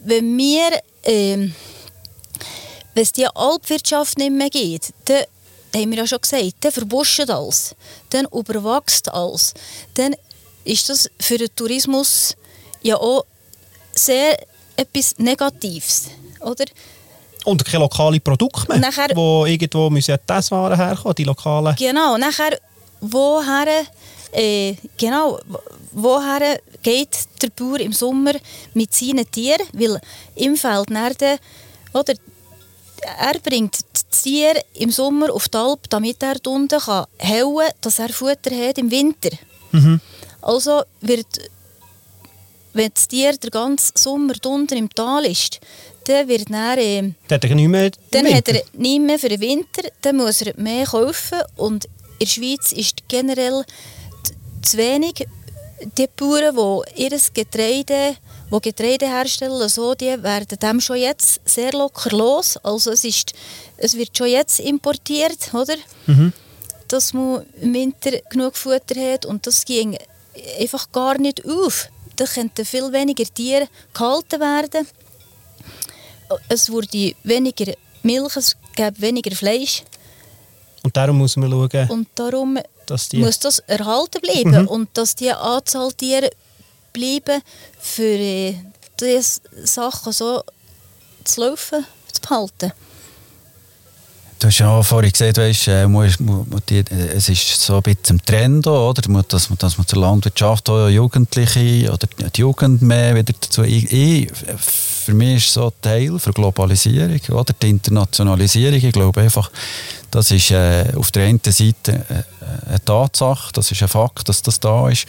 wenn wir, ähm, wenn es die Alpwirtschaft nicht mehr geht, dann haben wir ja schon gesagt, dann verbuscht alles, dann überwächst alles, dann ist das für den Tourismus ja auch sehr etwas Negatives, oder? Und keine lokalen Produkte mehr, Nachher- wo irgendwo müssen das Waren herkommen, die lokalen. Genau, nachher, woher, äh, genau, woher geht der Bauer im Sommer mit seinen Tieren? Weil im Feld dann, oder, er bringt das Tier im Sommer auf die Alp, damit er unten kann hauen, dass er Futter hat im Winter. Also wird, wenn das Tier den ganzen Sommer unten im Tal ist, dann wird er... Äh, Der hat er nicht mehr dann hat er nicht mehr für den Winter, dann muss er mehr kaufen und in der Schweiz ist generell zu wenig. Die Bauern, die ihr Getreide, die Getreide herstellen, so, die werden dem schon jetzt sehr locker los. Also es, ist, es wird schon jetzt importiert, oder? Dass man im Winter genug Futter hat und das ging einfach gar nicht auf. Da könnten viel weniger Tiere gehalten werden es wurde weniger Milch, es gäbe weniger Fleisch Und darum muss man schauen, und darum dass die... muss das erhalten bleiben und dass die Anzahl Tiere bleiben, für äh, diese Sachen so zu laufen, zu behalten. Du hast ja vorhin gesagt, weißt, äh, muss, muss, muss die, äh, es ist so ein bisschen im Trend, auch, oder? Muss- Dass man, dass man zur Landwirtschaft auch Jugendliche oder die Jugend mehr wieder dazu. Ich, ich, für mich ist so ein Teil für Globalisierung, oder? Die Internationalisierung. Ich glaube einfach, das ist äh, auf der einen Seite äh, eine Tatsache, das ist ein Fakt, dass das da ist.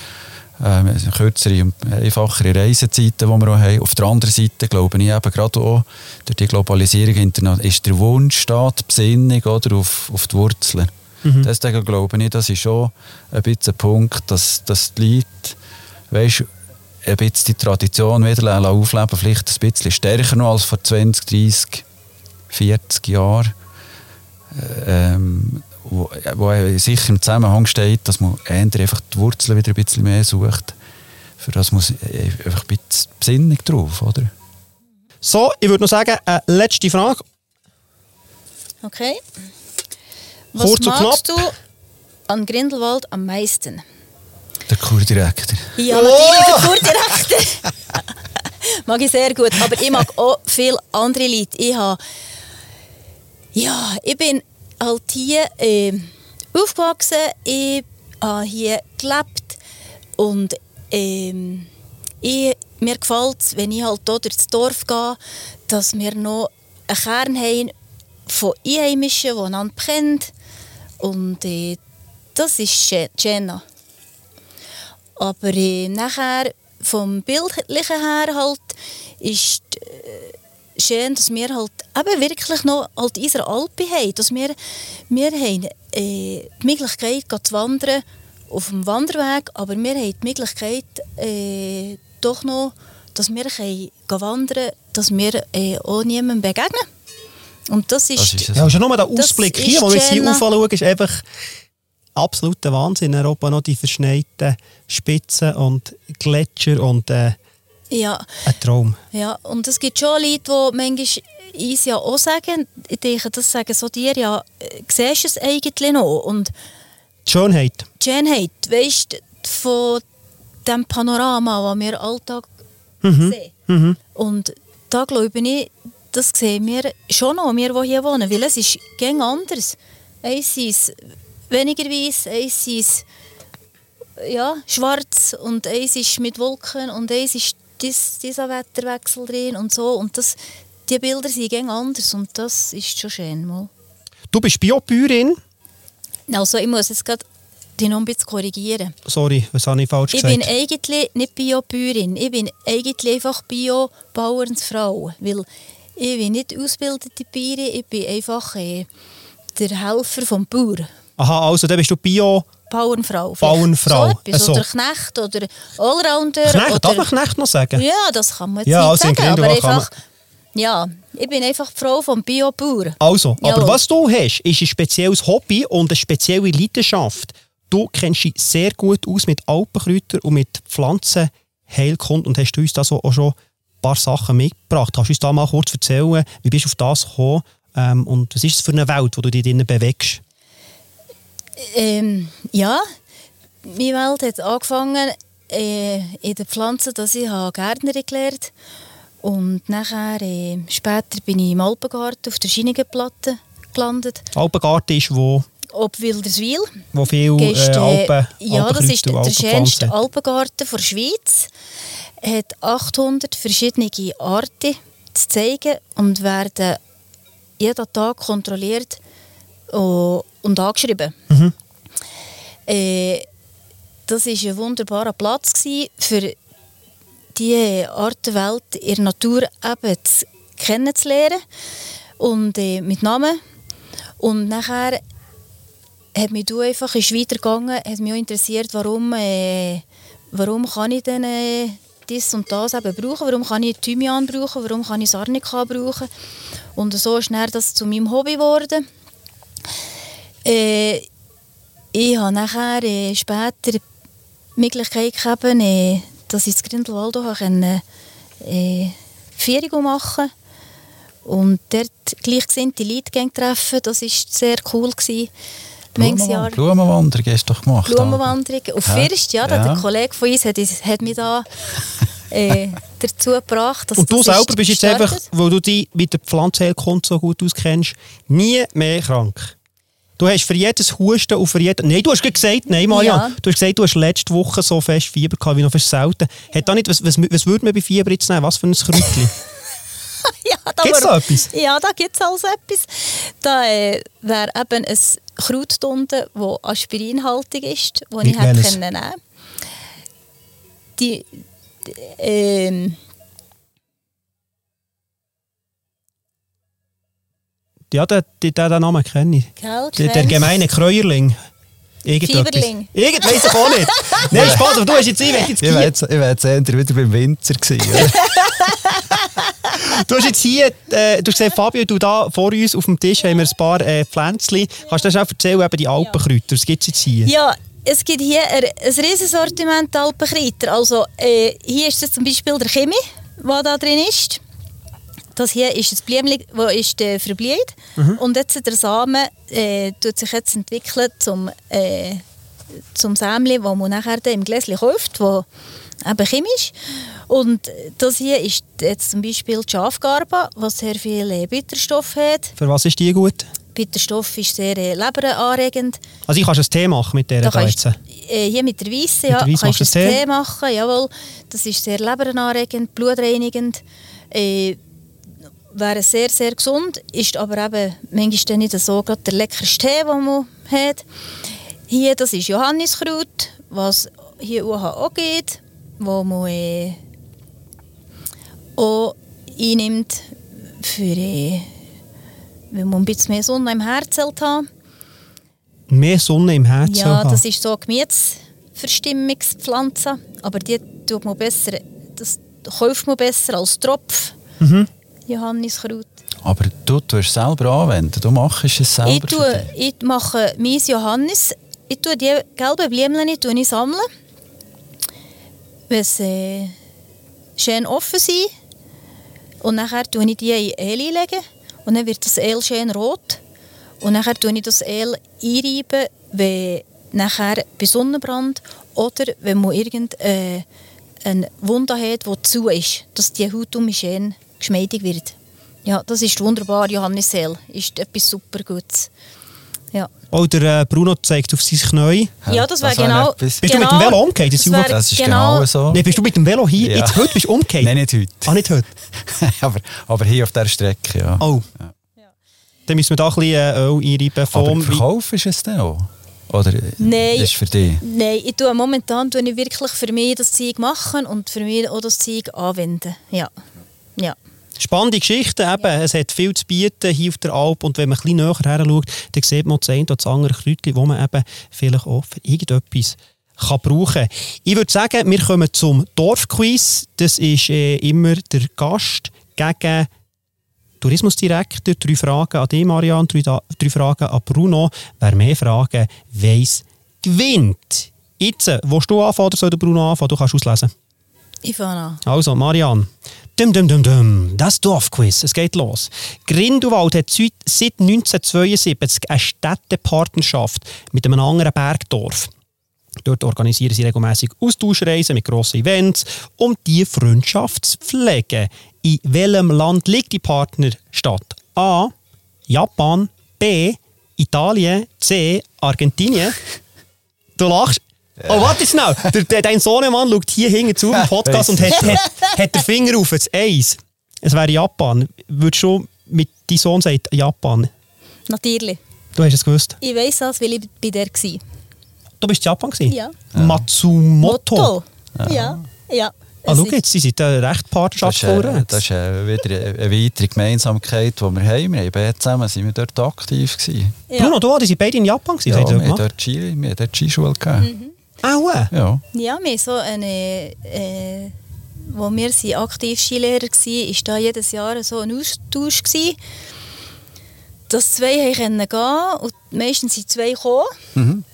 Ähm, kürzere und einfachere Reisezeiten, die wir auch haben. Auf der anderen Seite glaube ich eben gerade auch, durch die Globalisierung ist der Wunsch da, die Besinnung oder, auf, auf die Wurzeln. Deswegen glaube ich, das ist schon ein bisschen ein Punkt, dass, dass die Leute weißt, ein bisschen die Tradition wieder aufleben vielleicht ein bisschen stärker noch als vor 20, 30, 40 Jahren ähm, wo, wo sicher im Zusammenhang steht, dass man eher einfach die Wurzeln wieder ein bisschen mehr sucht. Für das muss einfach ein bisschen Besinnung drauf, oder? So, ich würde noch sagen, eine letzte Frage. Okay. Was Kurz und magst du an Grindelwald am meisten? Der Kurdirektor. Ja, natürlich der Kurdirektor. mag ich sehr gut. Aber ich mag auch viele andere Leute. Ich habe... Ja, ich bin halt hier äh, aufgewachsen. Ich habe hier gelebt. Und ähm, ich, mir gefällt es, wenn ich halt hier durchs Dorf gehe, dass wir noch einen Kern haben von Einheimischen, die einander kennen. Und äh, das ist schön. Aber äh, nachher, vom Bildlichen her halt, ist äh, schön, dass wir halt eben wirklich noch halt unsere Alpe haben. Dass wir, wir haben äh, die Möglichkeit, zu wandern auf dem Wanderweg, aber wir haben die Möglichkeit, äh, doch noch, dass wir können wandern dass wir äh, auch niemandem begegnen. Und das ist, Das ist. Ja, schon nur der Ausblick hier, wo wir jetzt hier aufschauen, ist einfach absoluter Wahnsinn. In Europa noch die verschneiten Spitzen und Gletscher und äh, ja, ein Traum. Ja, und es gibt schon Leute, die manchmal uns ja auch sagen, ich denke, das sagen so dir, ja, siehst du es eigentlich noch? Und Die Schönheit. die Schönheit, weißt du, von dem Panorama, das wir Alltag sehen. Und da glaube ich, das sehen wir schon noch, wir, die hier wohnen, weil es ist gäng anders. Eins ist weniger weiß, eins ist ja, schwarz und eins ist mit Wolken und eins ist dies, dieser Wetterwechsel drin und so. Und das, die Bilder sind gäng anders und das ist schon schön. Mal. Du bist Biobäuerin. Also ich muss jetzt gerade die noch ein bisschen korrigieren. Sorry, was habe ich falsch Ich gesagt? bin eigentlich nicht Bio-Bäuerin, ich bin eigentlich einfach Bio-Bauernsfrau, weil ich bin nicht ausgebildete Bäuerin, ich bin einfach äh, der Helfer vom Bauer. Aha, also dann bist du Bio... Bauernfrau. Bauernfrau, So etwas. so. Oder Knecht oder Allrounder. Knecht, oder, darf man Knecht noch sagen? Ja, das kann man jetzt Ja, nicht also sagen, aber einfach... Ja, ich bin einfach die Frau vom Bio-Bauer. Also, aber Jawohl. was du hast, ist ein spezielles Hobby und eine spezielle Leidenschaft. du kennst dich sehr gut aus mit Alpenkräutern und mit Pflanzenheilkunde und hast uns da so auch schon ein paar Sachen mitgebracht. Kannst du uns da mal kurz erzählen, wie bist du auf das gekommen ähm, und was ist es für eine Welt, wo du dich drinnen bewegst? Ähm, ja, meine Welt hat angefangen äh, in den Pflanzen, dass ich Gärtnerin gelernt und nachher, äh, später bin ich im Alpengarten auf der Schienigenplatte gelandet. Alpengarten ist wo, Ob Wilderswil. wo viel Gehst, äh, äh, Alpen, ja, das ist und der schönste. Alpengarten der Schweiz. Er hat 800 verschiedene Arten zu zeigen und werden jeden Tag kontrolliert oh, und angeschrieben. Mhm. Äh, das war ein wunderbarer Platz für die Artenwelt in der Natur eben zu kennenzulernen und äh, mit Namen. Und nachher hat mich du einfach ist weitergegangen, hat mich auch interessiert, warum, äh, warum kann ich denn äh, das und das eben brauchen, warum kann ich Thymian brauchen, warum kann ich Sarnika brauchen. Und so ist dann das zu meinem Hobby geworden. Äh, ich habe nachher äh, später die Möglichkeit gehabt, äh, dass ich in Grindelwald auch können, äh, Ferien machen und dort gleichgesinnte Leute treffen. Das war sehr cool. Gewesen. Jahr Blumenwanderung hast du doch gemacht. Blumenwanderung. Auf Ja. First, ja, Ja. Der Kollege von uns hat, hat mich da äh, dazu gebracht. Dass Und du das selber bist jetzt einfach, weil du dich mit der Pflanzenheilkunde so gut auskennst, nie mehr krank. Du hast für jedes Husten und für jeden... Nein, du hast gesagt, nein, Marian, Ja. du hast gesagt, du hast letzte Woche so fest Fieber gehabt wie noch fast selten. Hat da nicht, was, was, was würde man bei Fieber jetzt nehmen? Was für ein Kräutchen? ja, da Gibt's da etwas? Ja, da gibt es also etwas. Da äh, wäre eben ein Krautunde, das aspirinhaltig ist, das ich hätte welches? können nehmen Die, die, ähm, ja, den, den, den Namen kenne ich. gell, Der, der gemeine Kräuerling. Fieberling. Irgend weiss ich auch nicht. Nein, Spaß, aber du hast jetzt, ich will jetzt Ich wäre jetzt, jetzt eher wieder beim Winzer gewesen. du hast jetzt hier, äh, du hast gesehen, Fabio, du da vor uns auf dem Tisch haben wir ein paar äh, Pflänzchen. Kannst du das auch erzählen, eben die Alpenkräuter, was gibt es jetzt hier? Ja, es gibt hier ein, ein riesiges Sortiment Alpenkreiter. Also äh, hier ist jetzt zum Beispiel der Chemie, der da drin ist. Das hier ist das Blümchen, das ist äh, verblüht. Und jetzt der Samen äh, tut sich jetzt entwickeln zum, äh, zum Sämli, das man nachher im Gläschen kauft, wo eben chemisch. Und das hier ist jetzt zum Beispiel die Schafgarbe, was sehr viel äh, Bitterstoff hat. Für was ist die gut? Bitterstoff ist sehr äh, leberanregend. Also ich kann einen Tee machen mit der kannst, jetzt. äh, hier mit der Weisse, Mit ja, der kannst du Tee? Tee machen, jawohl. Das ist sehr leberanregend, blutreinigend. Äh, wäre sehr, sehr gesund, ist aber eben manchmal nicht so gerade der leckerste Tee, den man hat. Hier, das ist Johanniskraut, was hier auch geht, wo man äh, auch einnimmt, für, äh, wenn man ein bisschen mehr Sonne im Herz hat. Mehr Sonne im Herzen Ja, das ist so eine Gemütsverstimmungspflanze, aber die tut man besser, das kauft man besser als Tropf. Mhm. Johanniskraut. Aber du tust es selber anwenden, du machst es selber. Ich, tue, ich mache mein Johannis, ich tue die gelben Blümchen ich sammeln, wenn sie äh, schön offen sind. Und nachher tue ich die in Öl legen und dann wird das Öl schön rot. Und nachher tue ich das Öl einreiben, wenn nachher bei Sonnenbrand oder wenn man irgendeine eine Wunde hat, die zu ist, dass die Haut um schön geschmeidig wird. Ja, das ist wunderbar, Johannisöl. Ist etwas super Gutes. Ja, Oh, der äh, Bruno zeigt auf sein Knie. ja das wäre genau... etwas. Bist du mit dem Velo umgekehrt? Das Das, wär Das ist genau, so. Nein, bist du mit dem Velo hier? Ja. Jetzt heute bist du umgekehrt? Nein, nicht heute. Ah, nicht heute? aber, aber hier auf dieser Strecke, ja. Oh. Dann müssen wir da ein bisschen äh, Öl einreiben. aber Vom, verkaufst du es denn auch? Oder Nein. ist für dich? Nein, ich tue momentan tue ich wirklich für mich das Zeug machen und für mich auch das Zeug anwenden. Ja. Ja. Spannende Geschichte. Eben. Es hat viel zu bieten hier auf der Alp. Und wenn man bisschen näher her schaut, dann sieht man das eine oder das andere Kräutchen, das man eben vielleicht auch für irgendetwas kann brauchen Ich würde sagen, wir kommen zum Dorfquiz. Das ist äh, immer der Gast gegen Tourismusdirektor. Drei Fragen an dich, Marianne, drei, drei Fragen an Bruno. Wer mehr Fragen weiss, gewinnt? Jetzt, äh, willst du anfangen oder soll der Bruno anfangen? Du kannst auslesen. Ich. Also, Marianne. Dum, dum, dum, dum. Das Dorfquiz. Es geht los. Grindelwald hat seit seit 1972 eine Städtepartnerschaft mit einem anderen Bergdorf. Dort organisieren sie regelmäßig Austauschreisen mit grossen Events, um die Freundschaft zu pflegen. In welchem Land liegt die Partnerstadt? A. Japan. B. Italien. C. Argentinien. Du lachst. Oh, warte schnell. Der, der, dein Sohnemann schaut hier hinten zu im Podcast und hat, hat, hat den Finger auf das Eis. Es wäre Japan. Würdest du mit deinem Sohn sagen, Japan? Natürlich. Du hast es gewusst. Ich weiss das, weil ich bei der war. Du bist in Japan gewesen? Ja. Matsumoto. Motto. Ja. Ja. Ah, Es schau jetzt, sie sind äh, recht Das partnerschaftsvoll. ist, äh, das ist äh, wieder eine weitere Gemeinsamkeit, die wir haben. Wir haben beide zusammen sind wir dort aktiv gewesen. Ja. Bruno, du, die sind beide in Japan gewesen. Ja, wir haben dort Skischule gegeben. Auch. Ja. Ja, wir so eine, äh, wo wir sind aktiv Skilehrer waren, ist da jedes Jahr so ein Austausch gewesen, dass zwei gehen und meistens sind zwei gekommen.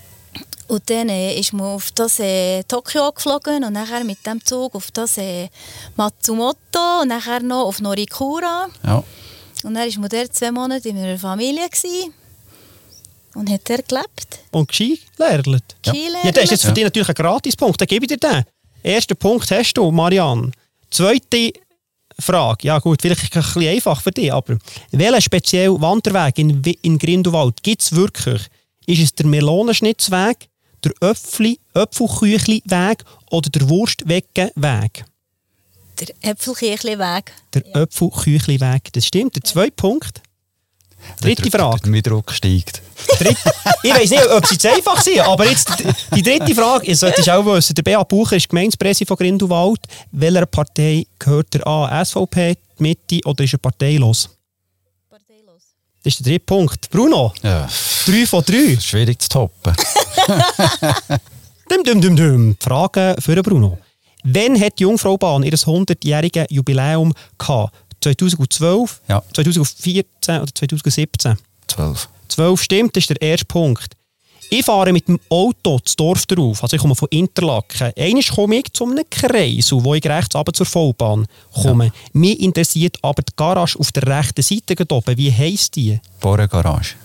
Und dann äh, ist man auf das äh, Tokio geflogen und nachher mit dem Zug auf das äh, Matsumoto und nachher noch auf Norikura. ja. Und dann war man dort zwei Monate in einer Familie gewesen und hat dort gelebt. Und Ski lernt. Ja. Ja, das ist jetzt für dich natürlich ein Gratispunkt. Dann gebe ich dir den. Ersten Punkt hast du, Marianne. Zweite Frage. Ja gut, vielleicht ein bisschen einfach für dich, aber welchen speziellen Wanderweg in, in Grindelwald gibt es wirklich? Ist es der Melonenschnitzweg, der Öpfli, Öpfelküchli-Weg oder der Wurstweckenweg? Der Äpfelkirchli-Weg. Der Öpfelküchli-Weg, das stimmt. Der zweite Punkt. Dritte Frage. Der Eindruck steigt. Dritt, ich weiß nicht, ob sie zu einfach sind, aber jetzt die, dritte Frage, ihr solltet auch wissen, der Beat Bucher ist Gemeindepräsident von Grindelwald. Welcher Partei gehört er an? SVP, die Mitte oder ist er parteilos? Parteilos. Das ist der dritte Punkt. Bruno, Ja, drei von drei. schwierig zu toppen. Dum, dum, dum, dum. Frage für Bruno. Wann hat die Jungfraubahn ihr 100-jähriges Jubiläum gehabt? 2012, Ja. 2014 oder 2017? 12. 12 stimmt, das ist der erste Punkt. Ich fahre mit dem Auto das Dorf drauf, also ich komme von Interlaken. Einmal komme ich zu einem Kreisel, wo ich rechts runter zur Vollbahn komme. Mich interessiert aber die Garage auf der rechten Seite oben. Wie heisst die? Bohren Garage.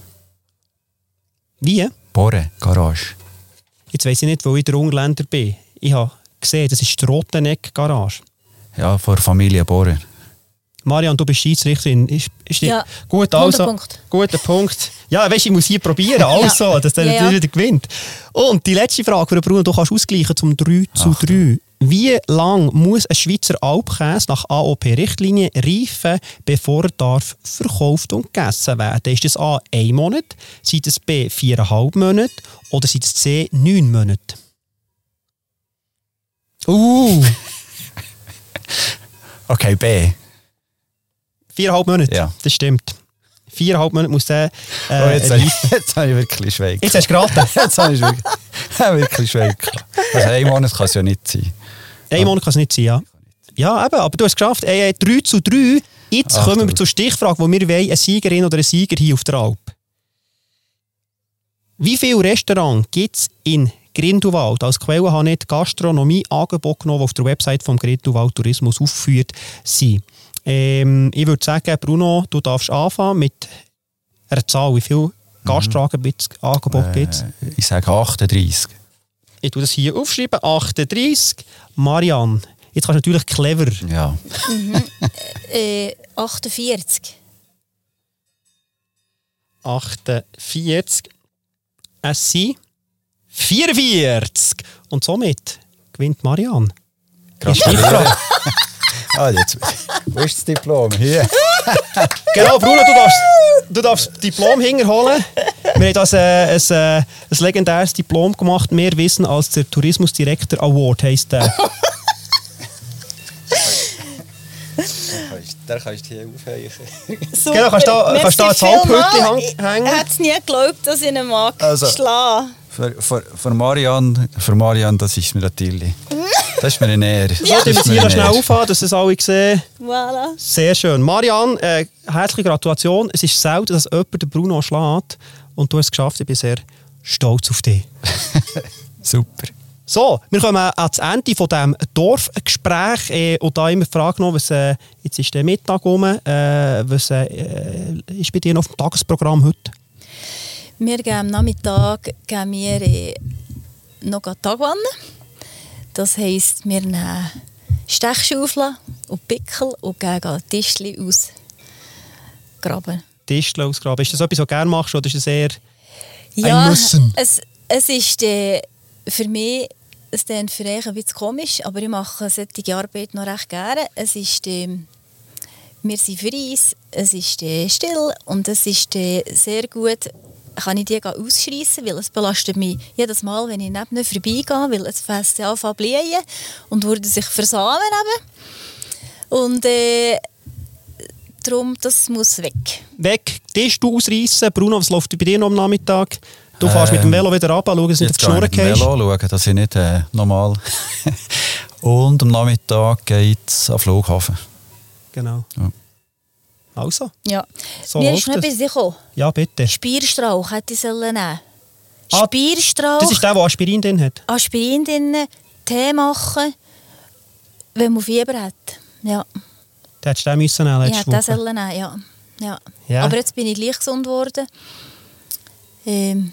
Wie? Bohren Garage. Jetzt weiss ich nicht, wo ich der Unländer bin. Ich habe gesehen, das ist die Roteneck Garage. Ja, vor Familie Bohren. Marian, du bist Schiedsrichterin. Ist, ist Ja, gut, also. Punkt. Guter Punkt. Ja, weißt du, ich muss hier probieren, also, dass der Ja, ja. wieder gewinnt. Und die letzte Frage für Bruno, du kannst ausgleichen zum 3 zu 3. Wie lang muss ein Schweizer Alpkäse nach AOP-Richtlinie reifen, bevor er darf verkauft und gegessen werden? Ist das A. ein Monat, sind es B. viereinhalb Monate oder sind es C. neun Monate? Uh, Okay, B. viereinhalb Monate, Ja. das stimmt. Viereinhalb Monate muss der äh, Oh, jetzt, habe reifen. ich, jetzt habe ich wirklich Schweig. Jetzt hast du geraten. Jetzt habe ich wirklich, wirklich Schweig. gehabt. Also ein Monat kann es ja nicht sein. Ein Monat kann es nicht sein, ja. Ja, eben, aber du hast es geschafft. Äh, 3 zu 3. Jetzt Ach, kommen wir zur Stichfrage, wo wir wollen, eine Siegerin oder einen Sieger hier auf der Alp. Wie viele Restaurants gibt es in Grindelwald? Als Quelle habe ich Gastronomie Angebot genommen, die auf der Website vom Grindelwald Tourismus aufgeführt sind. Ähm, ich würde sagen, Bruno, du darfst anfangen mit einer Zahl. Wie viele Gastroangebot gibt es? Äh, ich sage 38. Ich tue das hier aufschreiben. 38. Marianne. Jetzt kannst du natürlich clever. Ja. Äh, 48. 48. Es sind 44. Und somit gewinnt Marianne. Gratuliere. ah, jetzt. Wo ist das Diplom? Hier. Genau, Bruno, du darfst, du darfst das Diplom hinterholen. Wir haben das, äh, ein, äh, ein legendäres Diplom gemacht. Mehr Wissen als der Tourismusdirektor Award heisst der. Der kannst du hier aufhängen. Super. Genau, kannst du da- kannst da das. Halbhütchen Ich- hängen? Ich hätte es nie geglaubt, dass ich ihn mag Also- schlagen. Für, für, für, Marianne, für Marianne, das ist mir natürlich. Das ist mir eine Ehre. Ist mir hier eine schnell Ehre. aufhören, dass es alle sehen. Voilà. Sehr schön. Marianne, äh, herzliche Gratulation. Es ist selten, dass jemand den Bruno schlägt. Und du hast es geschafft. Ich bin sehr stolz auf dich. Super. So, wir kommen ans Ende von diesem Dorfgespräch äh, und da immer die Frage noch, was, äh, jetzt ist der Mittag rum, äh, was äh, ist bei dir noch auf dem Tagesprogramm heute? Wir geben am Nachmittag geben wir äh, noch Tagwanne. Das heisst, wir nehmen Stechschaufeln und Pickel und gehen Tischchen ausgraben. Tischchen ausgraben. Ist das etwas, was du gerne machst oder ist das eher Ja, ein Müssen? es, es ist äh, für mich es klingt für euch ein bisschen komisch, aber ich mache solche Arbeit noch recht gerne. Es ist, äh, wir sind für uns, es ist äh, still und es ist äh, sehr gut, kann ich die ausschreissen, weil es belastet mich jedes Mal, wenn ich neben ihnen vorbeigehe, weil es fängt an zu blühen und würde sich versamen eben. Und äh, darum, das muss weg. weg? Tisch du ausreißen? Bruno, was läuft bei dir noch am Nachmittag? Du fährst mit dem Velo wieder runter, schau, dass du nicht auf die Schnur ich gehst. Velo schauen, dass ich nicht äh, normal... Und am Nachmittag geht es am Flughafen. Genau. Ja. Also, Ja. So Mir ist noch etwas gekommen. ja bitte. Spierstrauch hätte ich sollen nehmen. Ah, Spierstrauch, Das ist der, der Aspirin drin hat. Aspirin drin, Tee machen, wenn man Fieber hat. Ja, Den hättest du den müssen nehmen ich letzte das Woche. sollen nehmen, ja. ja. Ja. Aber jetzt bin ich gleich gesund geworden. Ähm,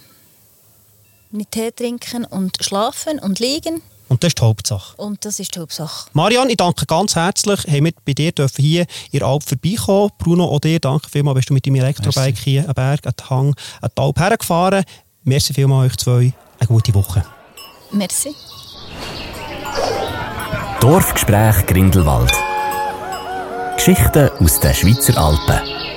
mit Tee trinken und schlafen und liegen. Und das ist die Hauptsache. Und das ist die Hauptsache. Marian, ich danke ganz herzlich. Haben wir bei dir dürfen hier in der Alp vorbeikommen. Bruno, auch dir danke vielmals, bist du mit deinem Elektrobike Merci. hier am Berg, den Hang, an die Alp hergefahren. Merci vielmals euch zwei. Eine gute Woche. Merci. Dorfgespräch Grindelwald. Geschichten aus den Schweizer Alpen.